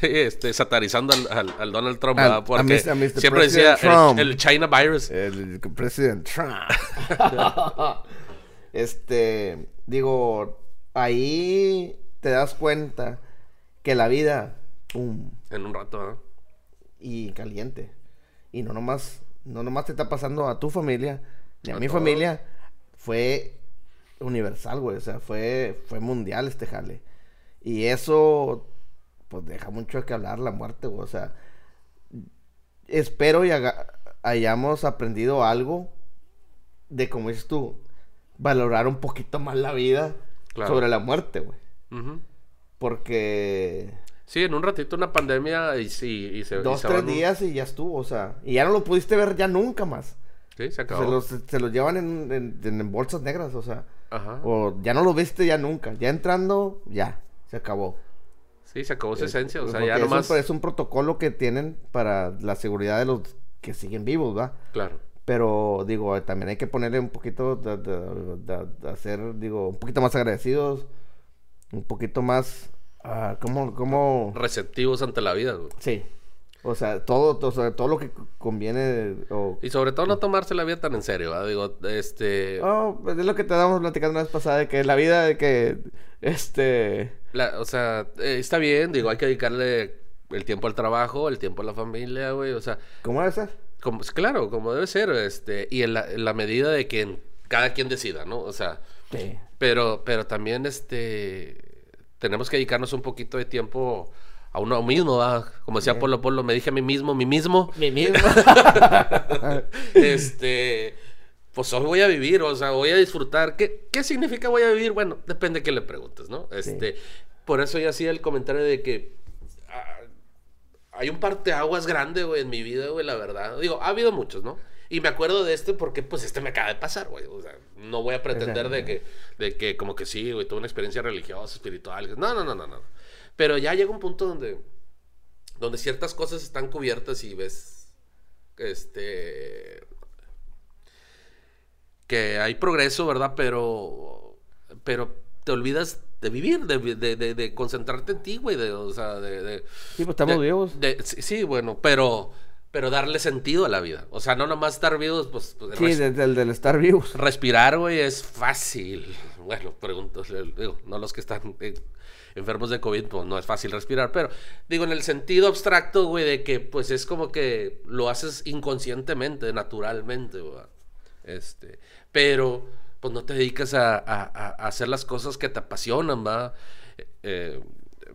este, satarizando al, al- al Donald Trump, Al- Porque Mr. a Mr. siempre decía President el, el China virus. El presidente Trump. este, digo, ahí te das cuenta que la vida, pum, En un rato, ¿verdad? y caliente. Y no nomás, no nomás te está pasando a tu familia, ni a, A mi todos. familia. Fue universal, güey. O sea, fue, fue mundial este jale. Y eso, pues deja mucho que hablar la muerte, güey. O sea, espero y haga- hayamos aprendido algo de, como dices tú, valorar un poquito más la vida Claro. sobre la muerte, güey. Porque Sí, en un ratito una pandemia y sí, y se, dos, se tres días y ya estuvo, o sea, y ya no lo pudiste ver ya nunca más. Sí, se Se acabó. los, se los llevan en, en- en bolsas negras, o sea, Ajá. o ya no lo viste ya nunca. Ya entrando, ya, se acabó. Sí, se acabó su esencia. O sea, ya es, un, nomás. es un protocolo que tienen para la seguridad de los que siguen vivos, ¿va? Claro. Pero, digo, también hay que ponerle un poquito de, de- de- de hacer, digo, un poquito más agradecidos, un poquito más, ah, ¿cómo, cómo? Receptivos ante la vida, güey. Sí. O sea, todo, o sea, todo lo que conviene, o... Y sobre todo no tomarse la vida tan en serio, ¿verdad? Digo, este... Oh, pues es lo que te damos platicando la vez pasada, de que la vida, de que, este... la- o sea, eh, está bien, digo, hay que dedicarle el tiempo al trabajo, el tiempo a la familia, güey. O sea, ¿Cómo debe ser? como, claro, como debe ser, este... Y en la, en la medida de que cada quien decida, ¿no? O sea, Sí. pero, pero también, este... Tenemos que dedicarnos un poquito de tiempo a uno mismo, ¿verdad? Como decía Polo Polo, me dije a mí mismo, mí mismo. Mi mismo. este, pues hoy voy a vivir, o sea, voy a disfrutar. ¿Qué, qué significa voy a vivir? Bueno, depende de qué le preguntes, ¿no? Este, por eso yo hacía el comentario de que ah, hay un parteaguas grande, güey, en mi vida, güey, la verdad. Digo, ha habido muchos, ¿no? Y me acuerdo de este porque, pues, este me acaba de pasar, güey. O sea, no voy a pretender de que, de que como que sí, güey, tuve una experiencia religiosa, espiritual. No, no, no, no, no. Pero ya llega un punto donde, donde ciertas cosas están cubiertas y ves, este, que hay progreso, ¿verdad? Pero, pero te olvidas de vivir, de, de, de- de concentrarte en ti, güey, de, o sea, de... de- Sí, pues estamos vivos. sí, bueno, pero, pero darle sentido a la vida. O sea, no nomás estar vivos, pues... pues, Sí, desde el del estar vivos. Respirar, güey, es fácil. Bueno, pregunto, digo, no los que están eh, enfermos de COVID, pues no es fácil respirar, pero digo, en el sentido abstracto, güey, de que pues es como que lo haces inconscientemente, naturalmente, güey. Este, pero pues no te dedicas a- a hacer las cosas que te apasionan, va. Eh,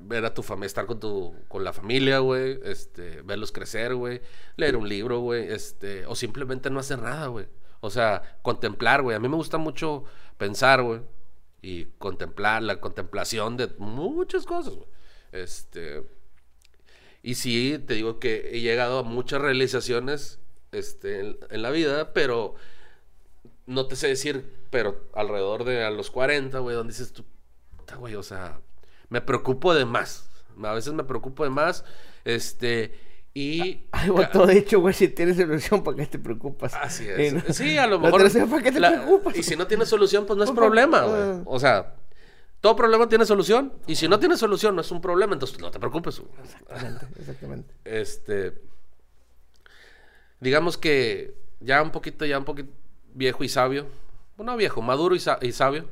ver a tu familia, estar con tu, con la familia, güey, este, verlos crecer, güey, leer un libro, güey, este, o simplemente no hacer nada, güey. O sea, contemplar, güey. A mí me gusta mucho pensar, güey, y contemplar, la contemplación de muchas cosas, güey. Este, y sí, te digo que he llegado a muchas realizaciones, este, en, la vida, pero no te sé decir, pero alrededor de a los 40, güey, donde dices tú, güey, o sea, me preocupo de más. A veces me preocupo de más, este, y... Ay, güey, todo dicho, güey, si tienes solución, ¿para qué te preocupas? Así es. no- Sí, a lo mejor. ¿Para qué te la- preocupas? Y si no tienes solución, pues no es problema, güey. ah. O sea, todo problema tiene solución. Y si no tiene solución, no es un problema, entonces no te preocupes. güey. Exactamente, exactamente. Este. digamos que ya un poquito, ya un poquito viejo y sabio. Bueno, viejo, maduro y, y sabio.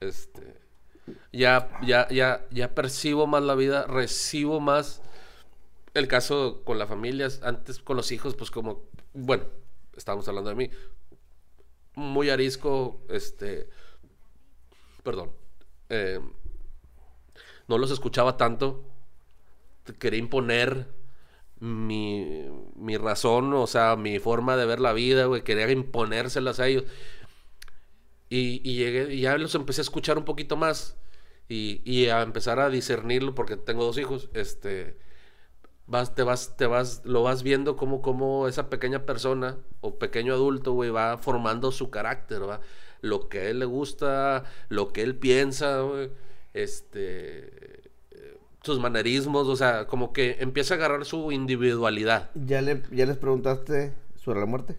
Este, ya, ya, ya, ya percibo más la vida, recibo más el caso con la familia, antes con los hijos, pues como, bueno, estábamos hablando de mí, muy arisco, este, perdón, eh, no los escuchaba tanto, quería imponer mi, mi razón, o sea, mi forma de ver la vida, quería imponérselas a ellos. Y, y, llegué, y ya los empecé a escuchar un poquito más y, y, a empezar a discernirlo porque tengo dos hijos, este, vas, te vas, te vas, lo vas viendo como, como esa pequeña persona o pequeño adulto, güey, va formando su carácter, va, lo que a él le gusta, lo que él piensa, güey, este, sus manerismos, o sea, como que empieza a agarrar su individualidad. ¿Ya, le, ya les preguntaste sobre la muerte?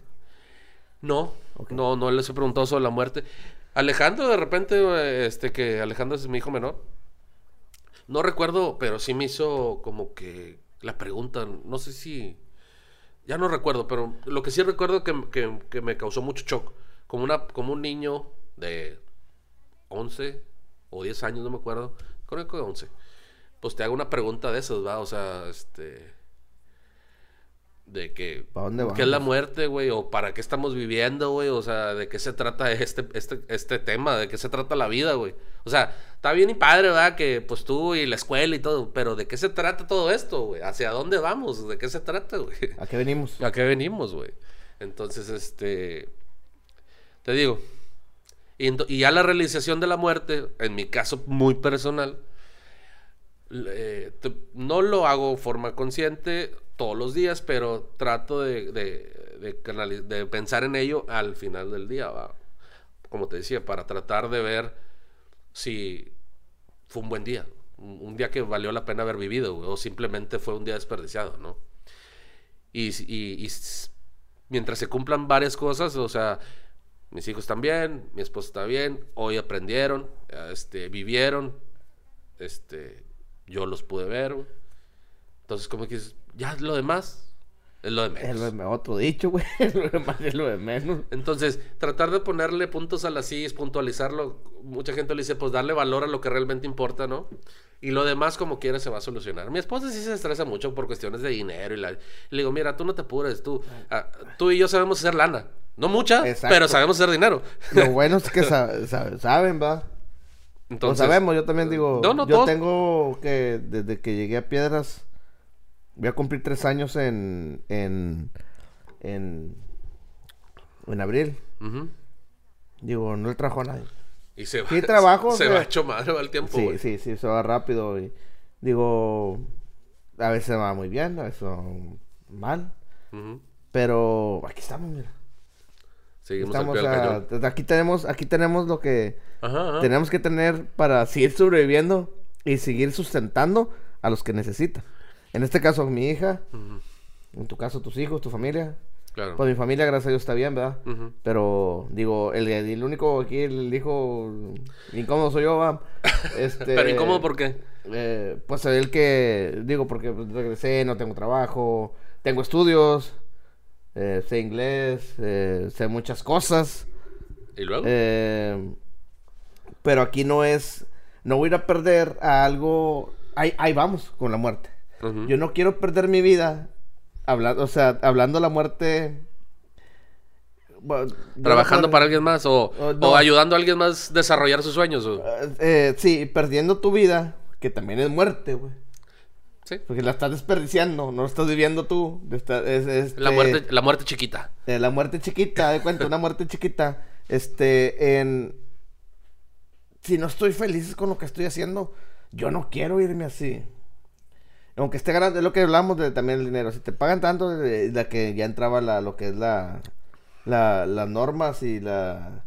No, no, no les he preguntado sobre la muerte. Alejandro, de repente, este, que Alejandro es mi hijo menor. No recuerdo, pero sí me hizo como que la pregunta, no sé si, ya no recuerdo, pero lo que sí recuerdo que, que, me causó mucho shock, como, una, como un niño de 11 o 10 años, no me acuerdo, creo que 11, pues te hago una pregunta de esas, ¿va? O sea, este de que qué es la muerte, güey, o para qué estamos viviendo, güey, o sea, de qué se trata este, este, este tema, de qué se trata la vida, güey. O sea, está bien y padre, ¿verdad? Que pues tú y la escuela y todo, pero ¿de qué se trata todo esto, güey? ¿Hacia dónde vamos? ¿De qué se trata, güey? ¿A qué venimos? ¿A qué venimos, güey? Entonces, este, te digo, y, ya la realización de la muerte, en mi caso muy personal, eh, no lo hago de forma consciente, todos los días, pero trato de, de, pensar en ello al final del día, como te decía, para tratar de ver si fue un buen día, un, día que valió la pena haber vivido, o simplemente fue un día desperdiciado, ¿no? Y, y, mientras se cumplan varias cosas, o sea, mis hijos están bien, mi esposa está bien, hoy aprendieron, este, vivieron, este, yo los pude ver, entonces como que ya lo demás es lo de menos. Es lo otro dicho, güey. lo demás es lo de menos. Entonces, tratar de ponerle puntos a las sillas, puntualizarlo. Mucha gente le dice, pues darle valor a lo que realmente importa, ¿no? Y lo demás, como quiera, se va a solucionar. Mi esposa sí se estresa mucho por cuestiones de dinero. Y, la... le digo, mira, tú no te apures, tú. Ah, tú y yo sabemos hacer lana. No mucha, pero sabemos hacer dinero. Lo bueno es que saben, va. Entonces, lo sabemos, yo también digo. No, no, yo tengo que, desde que llegué a Piedras Voy a cumplir tres años en. en. en. en abril. Digo, no le trajo a nadie. Y se va. ¿Qué trabajo? Se, va hecho madre, va el tiempo. Sí, sí, sí, se va rápido. Y, digo, a veces va muy bien, a veces va mal. Pero aquí estamos, mira. Seguimos estamos aquí tenemos, aquí tenemos lo que tenemos que tener para seguir sobreviviendo y seguir sustentando a los que necesitan. En este caso, mi hija. En tu caso, tus hijos, tu familia. Claro. Pues mi familia, gracias a Dios, está bien, ¿verdad? Pero, digo, el, el, único aquí, el hijo incómodo soy yo, ¿va? Este, ¿Pero incómodo por qué? Eh, pues el que, digo, porque regresé, no tengo trabajo, tengo estudios, eh, sé inglés, eh, sé muchas cosas. ¿Y luego? pero aquí no es, no voy a ir a perder a algo, ahí, ahí vamos con la muerte. Yo no quiero perder mi vida hablando, o sea, hablando la muerte. Trabajando para alguien más o, ayudando a alguien más a desarrollar sus sueños. Eh, eh, sí, perdiendo tu vida, que también es muerte, güey. Sí. Porque la estás desperdiciando, no lo estás viviendo tú. Este, la, muerte, la muerte chiquita. Eh, la muerte chiquita, de cuenta, una muerte chiquita. Este, en. Si no estoy feliz con lo que estoy haciendo, yo no quiero irme así aunque esté ganando, es lo que hablamos de también el dinero. Si te pagan tanto, de, la que ya entraba la, lo que es la, la las normas y la,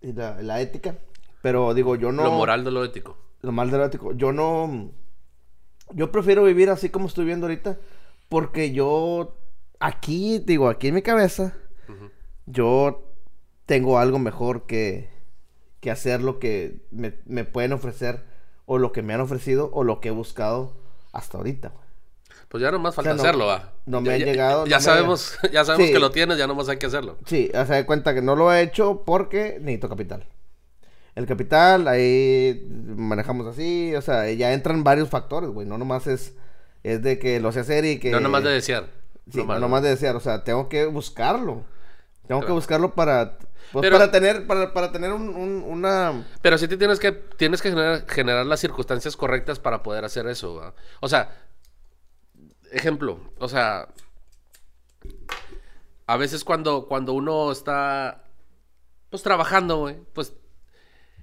y la, la ética. Pero digo, yo no. Lo moral de lo ético. Lo mal de lo ético. Yo no. Yo prefiero vivir así como estoy viendo ahorita. Porque yo. Aquí, digo, aquí en mi cabeza. Yo tengo algo mejor que. Que hacer lo que me, me pueden ofrecer o lo que me han ofrecido o lo que he buscado hasta ahorita. Pues ya nomás falta O sea, no- hacerlo, va. no me Ya- ha ya- llegado, Ya no me- sabemos, ya sabemos Sí. que lo tienes, ya nomás hay que hacerlo. Sí, o sea, de cuenta que no lo he hecho porque necesito capital. El capital, ahí manejamos así, o sea, ya entran varios factores, güey. No nomás es, es de que lo sé hacer y que... No nomás de desear. Sí, no nomás de desear, o sea, tengo que buscarlo. Tengo que buscarlo para... pues, Pero- para tener, para, para tener un, un- una... Pero sí te tienes que, tienes que generar, generar las circunstancias correctas para poder hacer eso. O sea, ejemplo, o sea, a veces cuando, cuando uno está, pues trabajando, güey, pues,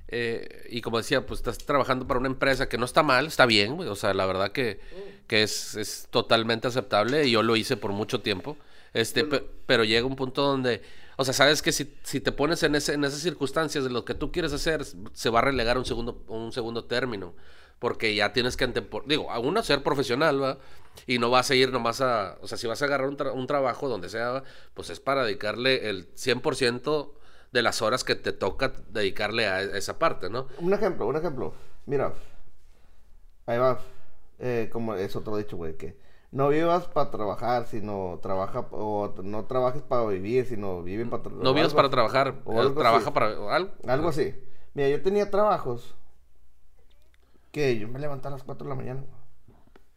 eh, y como decía, pues estás trabajando para una empresa que no está mal, está bien, güey, o sea, la verdad que, que es, es totalmente aceptable y yo lo hice por mucho tiempo, este, pe- pero llega un punto donde, o sea, sabes que si, si te pones en, ese, en esas circunstancias de lo que tú quieres hacer, se va a relegar un segundo, un segundo término. Porque ya tienes que. Digo, a uno ser profesional, ¿va? Y no vas a ir nomás a... O sea, si vas a agarrar un, tra- un trabajo donde sea, pues es para dedicarle el 100% de las horas que te toca dedicarle a e- esa parte, ¿no? Un ejemplo, un ejemplo. Mira, ahí va. Eh, como es otro dicho, güey, que no vivas para trabajar, sino trabaja... O no trabajes para vivir, sino vive para trabajar. No vivas para trabajar, o algo trabaja así. para... o algo. Algo así. Mira, yo tenía trabajos que yo me levantaba a las 4 de la mañana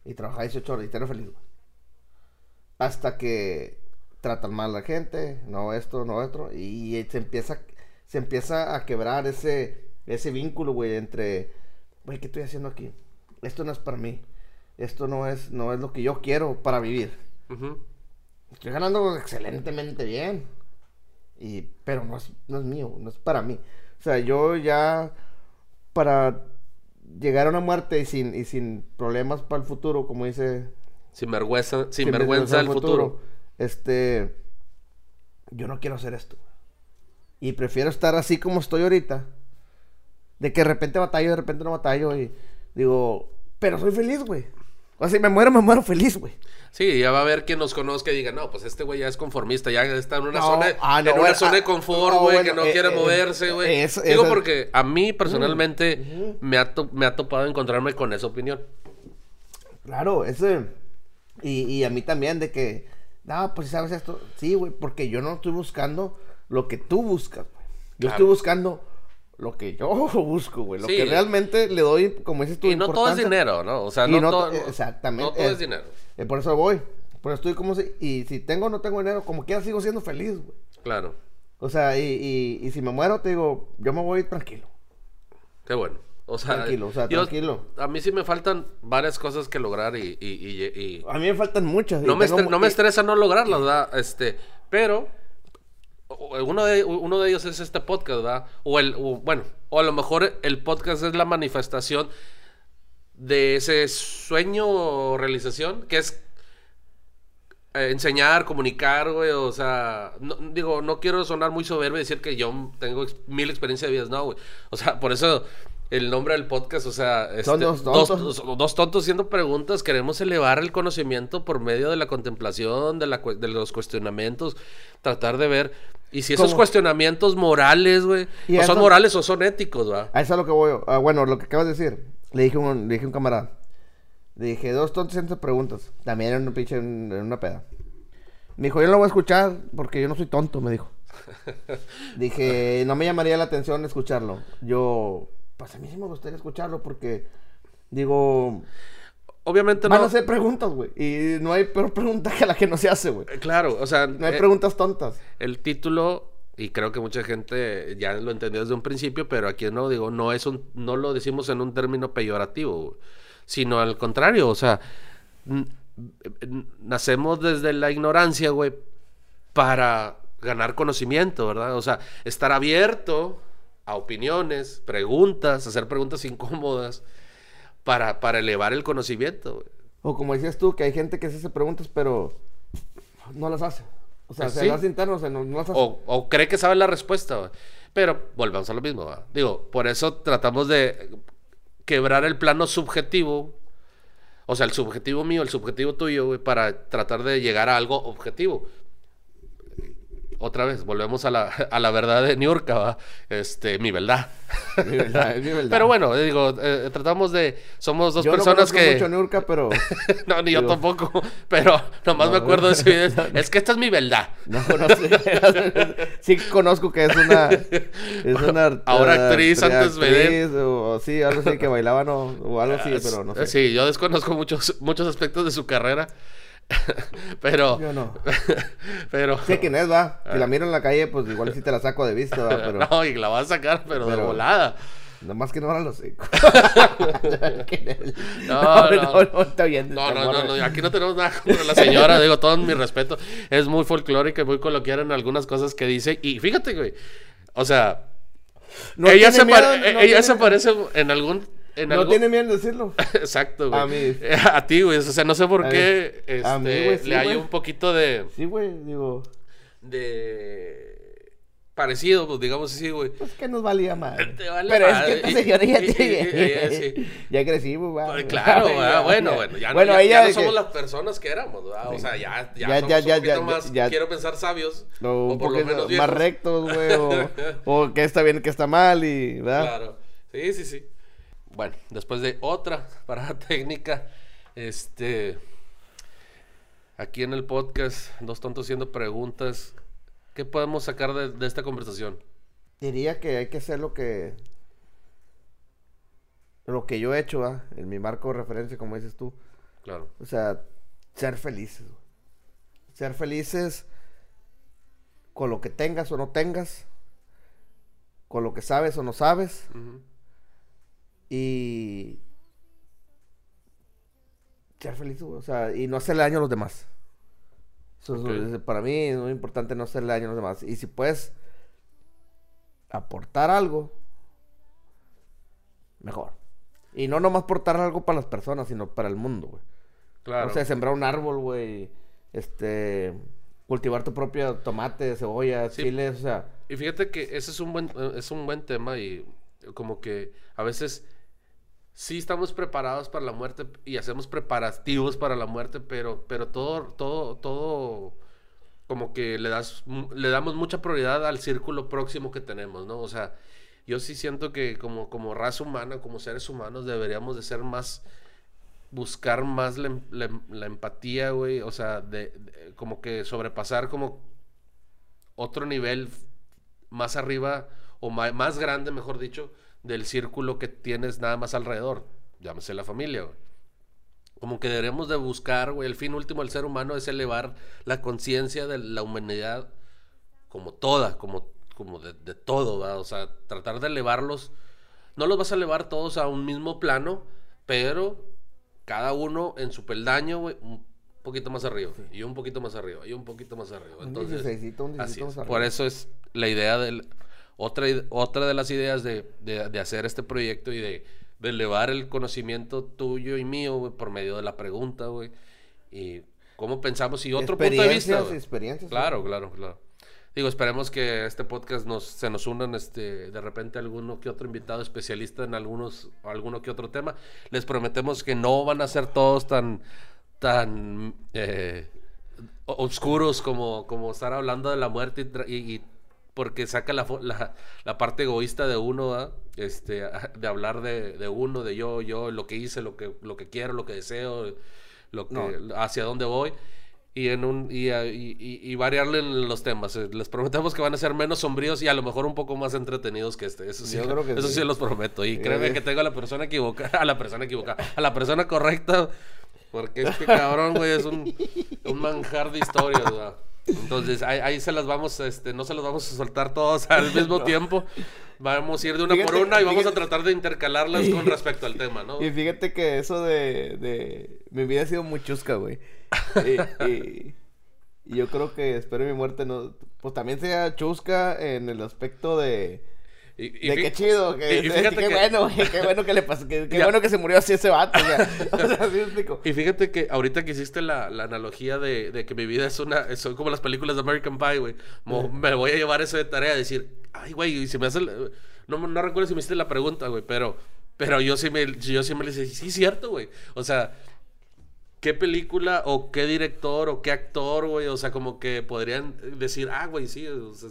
y trabajaba 18 horas y era feliz. güey. Hasta que tratan mal a la gente, no esto, no otro, y se empieza, se empieza a quebrar ese, ese vínculo, güey, entre, güey, ¿qué estoy haciendo aquí? Esto no es para mí. Esto no es, no es lo que yo quiero para vivir. Ujú. Estoy ganando excelentemente bien. Y, pero no es, no es mío, no es para mí. O sea, yo ya para llegar a una muerte y sin, y sin problemas para el futuro, como dice... Sin vergüenza, sin sin vergüenza del futuro. Este, yo no quiero hacer esto. Y prefiero estar así como estoy ahorita. De que de repente batallo, de repente no batallo. Y digo, pero soy feliz, güey. O sea, si me muero, me muero feliz, güey. Sí, ya va a haber quien nos conozca y diga, no, pues este güey ya es conformista, ya está en una No, zona, ah, no, en una zona de ah, confort, no, güey, que no eh, quiere eh, moverse, güey. eso- Digo eso- porque a mí personalmente me, ha to- me ha topado encontrarme con esa opinión. Claro, ese. Y, y a mí también, de que. No, pues sabes esto. Sí, güey, porque yo no estoy buscando lo que tú buscas, güey. Yo Claro. estoy buscando lo que yo busco, güey. Lo Sí. que realmente le doy, como dices tú, Y no todo es dinero, ¿no? O sea, no, no todo, to- exactamente, no todo eh. es dinero. Eh, por eso voy. Por eso estoy como si. Y si tengo o no tengo dinero, como quiera sigo siendo feliz, güey. Claro, O sea, y, y, y si me muero, te digo, yo me voy tranquilo. qué bueno. O sea, Tranquilo, o sea, yo- tranquilo. A mí sí me faltan varias cosas que lograr y, y- y- A mí me faltan muchas. no, me estre- no me estresa no lograrlas, ¿verdad? Este, pero uno de, uno de ellos es este podcast, ¿verdad? O el, o, bueno, o a lo mejor el podcast es la manifestación de ese sueño o realización que es eh, enseñar, comunicar, güey, o sea, no- digo, no quiero sonar muy soberbio y decir que yo tengo ex- mil experiencias de vidas, no, güey. O sea, por eso el nombre del podcast, o sea, este, dos dos, tontos. dos- dos tontos haciendo preguntas, queremos elevar el conocimiento por medio de la contemplación, de, la, de los cuestionamientos, tratar de ver, y si esos cuestionamientos morales, güey, o son morales o son éticos, ¿va? A eso es lo que voy. Ah, bueno, lo que acabas de decir. Le dije a un, le dije a un camarada. Le dije, dos tontos haciendo preguntas. También en una pinche, en, en una peda. Me dijo, yo no lo voy a escuchar porque yo no soy tonto, me dijo. Dije, no me llamaría la atención escucharlo. Yo, pues a mí sí me gustaría escucharlo porque, digo, Obviamente van no... a hacer preguntas, güey. Y no hay peor pregunta que la que no se hace, güey. eh, Claro, o sea... No hay eh, preguntas tontas. el título y creo que mucha gente ya lo entendió desde un principio, pero aquí no digo, no es un no lo decimos en un término peyorativo, sino al contrario, o sea, nacemos desde la ignorancia, güey, para ganar conocimiento, ¿verdad? O sea, estar abierto a opiniones, preguntas, hacer preguntas incómodas para, para elevar el conocimiento, güey. O como decías tú, que hay gente que se hace preguntas, pero no las hace. O sea, se las hace interno, o sea, no, no las hace. O, o cree que sabe la respuesta, güey. Pero volvemos a lo mismo. Digo, por eso tratamos de quebrar el plano subjetivo. O sea, el subjetivo mío, el subjetivo tuyo, güey, para tratar de llegar a algo objetivo. Otra vez, volvemos a la, a la verdad de Niurka, ¿va? Este, mi verdad. Mi verdad, es mi verdad. Pero bueno, eh, digo, eh, tratamos de, somos dos Yo no personas conozco que... mucho Niurka, pero... no, ni yo tampoco, pero nomás me No, acuerdo de ese video. no, no. Es que esta es mi verdad. No, no sé. sí conozco que es una... Es una... Ahora eh, actriz, antes actriz, o sí, algo así, que bailaban o, o algo así, pero no sé. Ah, Sí, yo desconozco muchos, muchos aspectos de su carrera. pero, Yo no. pero, Sé quién es, va. Si la miro en la calle, pues igual sí te la saco de vista, va, pero... no, y la vas a sacar, pero, de volada. Nomás que no ahora lo sé. No, no, no. no, no, está bien. No, no, no, morra. no, aquí no tenemos nada contra la señora, digo, todo mi respeto. Es muy folclórica y muy coloquial en algunas cosas que dice. Y fíjate, güey, o sea, No ella, se, miedo, pare- no ella tiene- se parece en algún... En No tiene miedo en decirlo. Exacto, güey. A mí. A ti, güey. O sea, no sé por A qué mí. A mí, este, güey, sí, le hay güey. un poquito de... Sí, güey, digo... de... Parecido, pues digamos así, güey. Pues que nos valía más. Vale Pero madre. es que esta señora ya Y- y- tiene. y- y- sí. Ya crecimos, güey. Pues Claro, ¿verdad? bueno, bueno, ya, no- Bueno, ya, ella ya no de somos las personas que éramos, ¿verdad? O sea, ya, ya, Ya, somos ya, un ya, poquito más, quiero pensar sabios, O o, un por lo menos más rectos, güey. O, o que está bien, que está mal y... ¿verdad? Claro, sí, sí, sí. Bueno, después de otra parada técnica, este, aquí en el podcast, dos tontos haciendo preguntas, ¿qué podemos sacar de, de esta conversación? Diría que hay que hacer lo que... Lo que yo he hecho, ¿va? En mi marco de referencia, como dices tú. Claro, O sea, ser felices. Ser felices con lo que tengas o no tengas. Con lo que sabes o no sabes. Y... Ser feliz, güey, O sea, y no hacerle daño a los demás. Eso es- Ok. para mí es muy importante no hacerle daño a los demás. Y si puedes aportar algo, mejor. Y no nomás aportar algo para las personas, sino para el mundo, güey. claro. O sea, sembrar un árbol, güey. Este. Cultivar tu propio tomate, cebolla, Sí. chiles, o sea. Y fíjate que ese es un buen, eh, es un buen tema y como que a veces sí estamos preparados para la muerte y hacemos preparativos para la muerte, pero, pero todo, todo, todo como que le das, le damos mucha prioridad al círculo próximo que tenemos, ¿no? O sea, yo sí siento que como, como raza humana, como seres humanos, deberíamos de ser más, buscar más la, em- em- empatía, güey, o sea, de, de- como que sobrepasar como otro nivel más arriba o ma- más grande, mejor dicho, del círculo que tienes nada más alrededor. Llámese la familia, güey. Como que deberemos de buscar, güey, el fin último del ser humano es elevar la conciencia de la humanidad como toda, como, como de, de todo, ¿va? O sea, tratar de elevarlos. No los vas a elevar todos a un mismo plano, pero cada uno en su peldaño, güey, un poquito más arriba, y un poquito más arriba, y un poquito más arriba. Un Entonces, 16, un 16 así es. arriba. Por eso es la idea del... Otra, otra de las ideas de, de- de hacer este proyecto y de, de elevar el conocimiento tuyo y mío, güey, por medio de la pregunta, güey. Y cómo pensamos y otro punto de vista. Güey. experiencias. Claro, claro, claro. Digo, esperemos que este podcast nos, se nos unan este, de repente alguno que otro invitado especialista en algunos, alguno que otro tema. Les prometemos que no van a ser todos tan, tan eh, oscuros como, como estar hablando de la muerte y, tra- y- y porque saca la, la, la parte egoísta de uno, este, de hablar de, de uno, de yo, yo, lo que hice, lo que, lo que quiero, lo que deseo, lo que, No. hacia dónde voy y en un y, y- y- variarle en los temas. Eh, Les prometemos que van a ser menos sombríos y a lo mejor un poco más entretenidos que este. Eso sí, Yo creo que eso sí. sí. los prometo. Y créeme que tengo a la persona equivocada, a la persona equivocada, a la persona correcta, porque este cabrón, güey, es un, un manjar de historias, güey. Entonces, ahí, ahí se las vamos, este, no se las vamos a soltar todos al mismo tiempo. Vamos a ir de una por una y vamos a tratar de intercalarlas con respecto al tema, ¿no? Y fíjate que eso de, de... Mi vida ha sido muy chusca, güey. y, y- y yo creo que espero mi muerte no... Pues también sea chusca en el aspecto de... Y, y de qué chido, que, y- qué que- bueno, qué bueno que le pasó, que, qué bueno que se murió así ese vato, o sea, o sea, ¿sí me explico? Y fíjate que ahorita que hiciste la, la analogía de, de que mi vida es una. Son como las películas de American Pie, güey. Mo- Me voy a llevar eso de tarea a decir, ay, güey, y si me hace. el- No, no recuerdo si me hiciste la pregunta, güey, pero. Pero yo sí me, yo sí me le dije, sí, cierto, güey. O sea, ¿qué película o qué director o qué actor, güey? O sea, como que podrían decir, ah, güey, sí, o sea,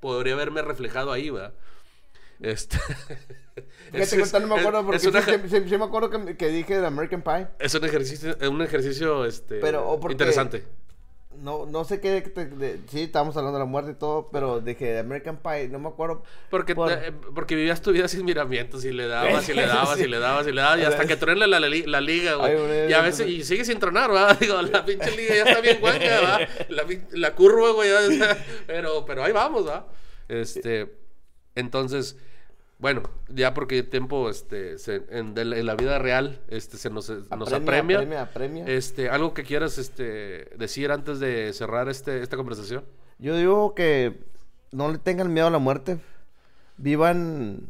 podría haberme reflejado ahí, ¿verdad? Este. Que ahorita no me acuerdo porque sí, sí- sí me acuerdo que, que dije de American Pie. es un ejercicio, es un ejercicio este, Pero, interesante. No, no sé qué. te- de- sí, estábamos hablando de la muerte y todo, pero dije de American Pie, no me acuerdo. Porque, por- eh, porque vivías tu vida sin miramientos y le dabas y le dabas y le dabas y le dabas y hasta que truene la, la, li- la liga, güey. Ay, Y a veces, y sigue sin tronar, ¿verdad? Digo, la pinche liga ya está bien guanga, ¿verdad? La, la curva, güey, pero, pero ahí vamos, ¿verdad? Este, entonces, bueno, ya porque el tiempo, este, se- en, de la, en la vida real, este, se nos, nos apremia. Apremia, apremia. Este, algo que quieras, este, decir antes de cerrar este, esta conversación. Yo digo que no le tengan miedo a la muerte. Vivan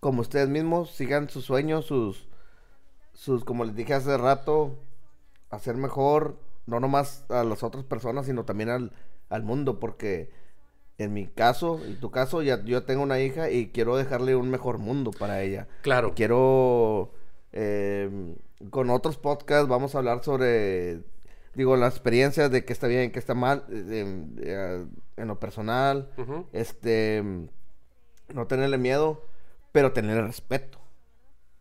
como ustedes mismos, sigan sus sueños, sus, sus, como les dije hace rato, hacer mejor, no nomás a las otras personas, sino también al, al mundo, porque en mi caso, y tu caso, ya yo tengo una hija y quiero dejarle un mejor mundo para ella. Claro. Quiero, eh, con otros podcasts vamos a hablar sobre, digo, las experiencias de qué está bien, qué está mal, eh, eh, en lo personal, este, no tenerle miedo, pero tenerle respeto.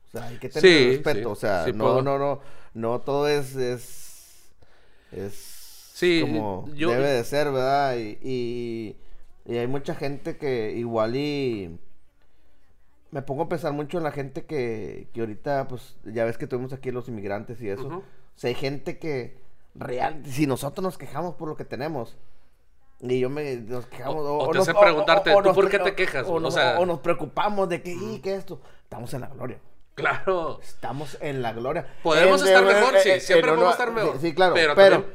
O sea, hay que tener Sí, respeto, sí, o sea, sí no, puedo. no, no, no todo es, es, es Sí, como yo- debe de ser, ¿verdad? Y, y, y hay mucha gente que igual y me pongo a pensar mucho en la gente que, que ahorita, pues, ya ves que tuvimos aquí los inmigrantes y eso. O sea, hay gente que real, si nosotros nos quejamos por lo que tenemos, y yo me, nos quejamos, O- o, o te nos- hace preguntarte, ¿tú nos por qué te quejas? O, nos, sea- o nos preocupamos de que, y que esto, estamos en la gloria. Claro. Estamos en la gloria. Podemos En- estar mejor, en- sí. en- Siempre podemos estar mejor. Sí, sí, claro. Pero,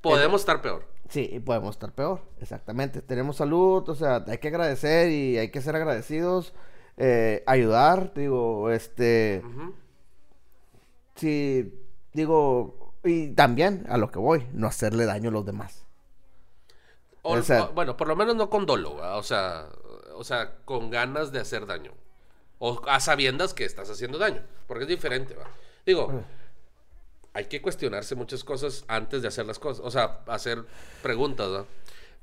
podemos estar peor. Sí, podemos estar peor, exactamente. Tenemos salud, o sea, hay que agradecer y hay que ser agradecidos, eh, ayudar, digo, este, sí, digo, y también a lo que voy, no hacerle daño a los demás. O- O sea- o- bueno, por lo menos no con dolo, ¿verdad? o sea, o sea, con ganas de hacer daño. O a sabiendas que estás haciendo daño, porque es diferente, ¿va? Digo, hay que cuestionarse muchas cosas antes de hacer las cosas, o sea, hacer preguntas, ¿va?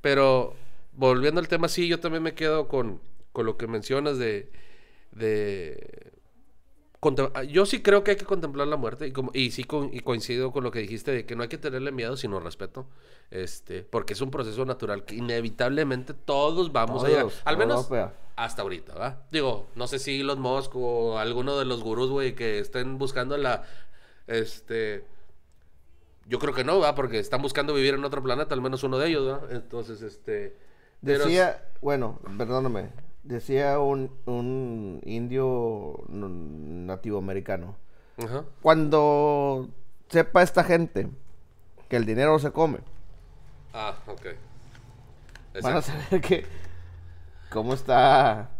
Pero volviendo al tema, sí, yo también me quedo con, con lo que mencionas de, de yo sí creo que hay que contemplar la muerte y, como, y sí con- y coincido con lo que dijiste de que no hay que tenerle miedo sino respeto este porque es un proceso natural que inevitablemente todos vamos a llegar Todos, al todos menos hasta ahorita ¿va? digo no sé si Elon Musk o alguno de los gurús güey que estén buscando la este yo creo que no va porque están buscando vivir en otro planeta al menos uno de ellos ¿va? entonces este pero- Decía, bueno, perdóname, decía un, un indio nativo americano, Ajá. cuando sepa esta gente que el dinero se come, ah ok van a saber que cómo está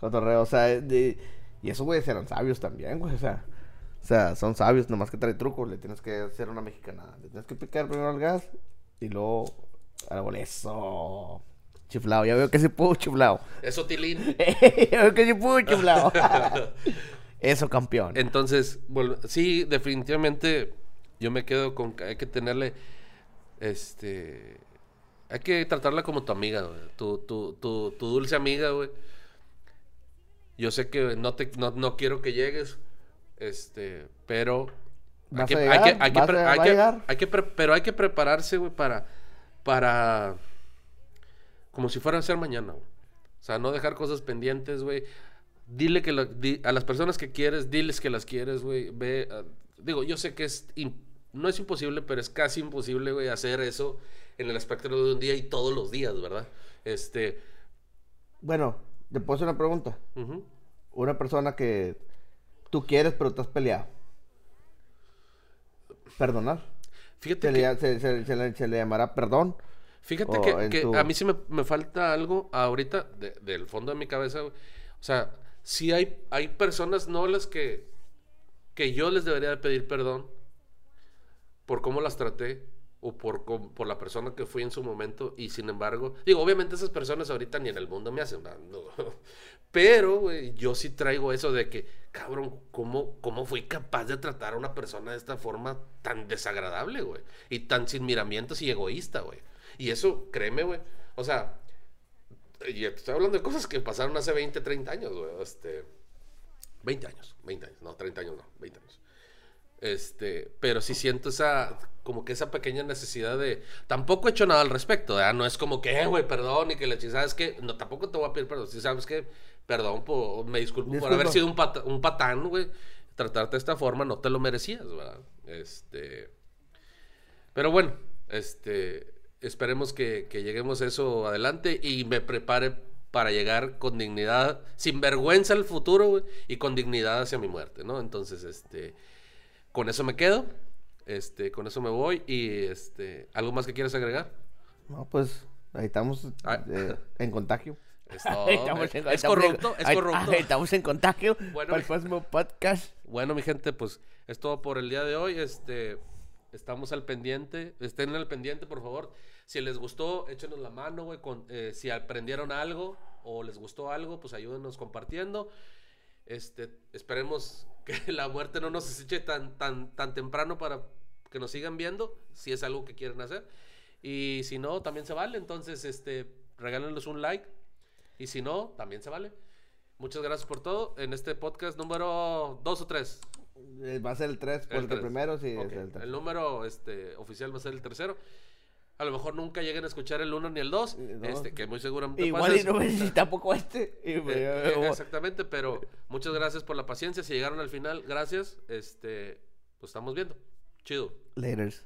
cotorreo, o sea, de- y esos güeyes eran sabios también, güey, o sea, o sea, son sabios, nomás que trae trucos, le tienes que hacer una mexicanada, le tienes que picar primero al gas y luego gol, eso, chiflado, ya veo que sí puedo chiflado, eso Tilín ya veo que sí pudo chiflado, eso campeón, Entonces, sí, definitivamente yo me quedo con que hay que tenerle, este, hay que tratarla como tu amiga, güey, tu, tu, tu, tu dulce amiga, güey. Yo sé que no te, no, no quiero que llegues, este, pero hay ¿Vas que, hay llegar? que, hay que, ¿Vas pre- a- hay va a que- llegar? hay que pre- pero hay que prepararse, güey, para, para, como si fuera a ser mañana, güey. O sea, no dejar cosas pendientes, güey. Dile que lo- di- a las personas que quieres, diles que las quieres, güey. Ve, ah, digo, yo sé que es no es imposible, pero es casi imposible, güey, hacer eso en el espectro de un día y todos los días, ¿verdad? Este, bueno, te puedo hacer una pregunta, una persona que tú quieres pero te has peleado, perdonar, fíjate se que, le, se, se- se le- se le llamará perdón, fíjate que, en que tu- a mí sí me, me falta algo ahorita de- del fondo de mi cabeza. O sea, sí hay, hay personas, no las que, que yo les debería de pedir perdón por cómo las traté, o por, por la persona que fui en su momento y sin embargo, digo, obviamente esas personas ahorita ni en el mundo me hacen, pero yo sí traigo eso de que, cabrón, ¿cómo, ¿cómo fui capaz de tratar a una persona de esta forma tan desagradable, güey? Y tan sin miramientos y egoísta, güey. Y eso, créeme, güey, o sea, estoy hablando de cosas que pasaron hace 20, 30 años, güey, este... 20 años, 20 años, no, 30 años no, 20 años. Este, pero sí siento esa, como que esa pequeña necesidad de, tampoco he hecho nada al respecto, ¿verdad? No es como que, eh, güey, perdón, y que la chica, ¿sabes qué? No, tampoco te voy a pedir perdón, si sabes que, perdón, me disculpo por haber sido un, pata- un patán, güey, tratarte de esta forma, no te lo merecías, ¿verdad? Este, pero bueno, este, esperemos que, que lleguemos a eso adelante y me prepare para llegar con dignidad, sin vergüenza al futuro, güey, y con dignidad hacia mi muerte, ¿no? Entonces, este, con eso me quedo, este, con eso me voy y, este, ¿algo más que quieras agregar? No, pues ahí estamos Ah. eh, en contagio. Es, todo. Ahí estamos en- es estamos en- corrupto, es corrupto. estamos en contagio Bueno, para el próximo podcast. Bueno, mi gente, pues es todo por el día de hoy. Este, estamos al pendiente. Estén al pendiente, por favor. Si les gustó, échenos la mano, güey. con- eh, si aprendieron algo o les gustó algo, pues ayúdenos compartiendo. Este, esperemos que la muerte no nos eche tan, tan, tan temprano para que nos sigan viendo, si es algo que quieren hacer. Y si no, también se vale. Entonces, este, regálenles un like. Y si no, también se vale. Muchas gracias por todo. En este podcast número 2 o 3. Eh, Va a ser el 3 por El tres. primero, sí, Ok, es el tres. El número este, oficial va a ser el tercero. A lo mejor nunca lleguen a escuchar el 1 ni el 2. No. Este, que muy seguramente Igual y no ni tampoco este. Eh, eh, eh, exactamente, pero muchas gracias por la paciencia. Si llegaron al final, gracias. Este, pues estamos viendo. Chido. Laters.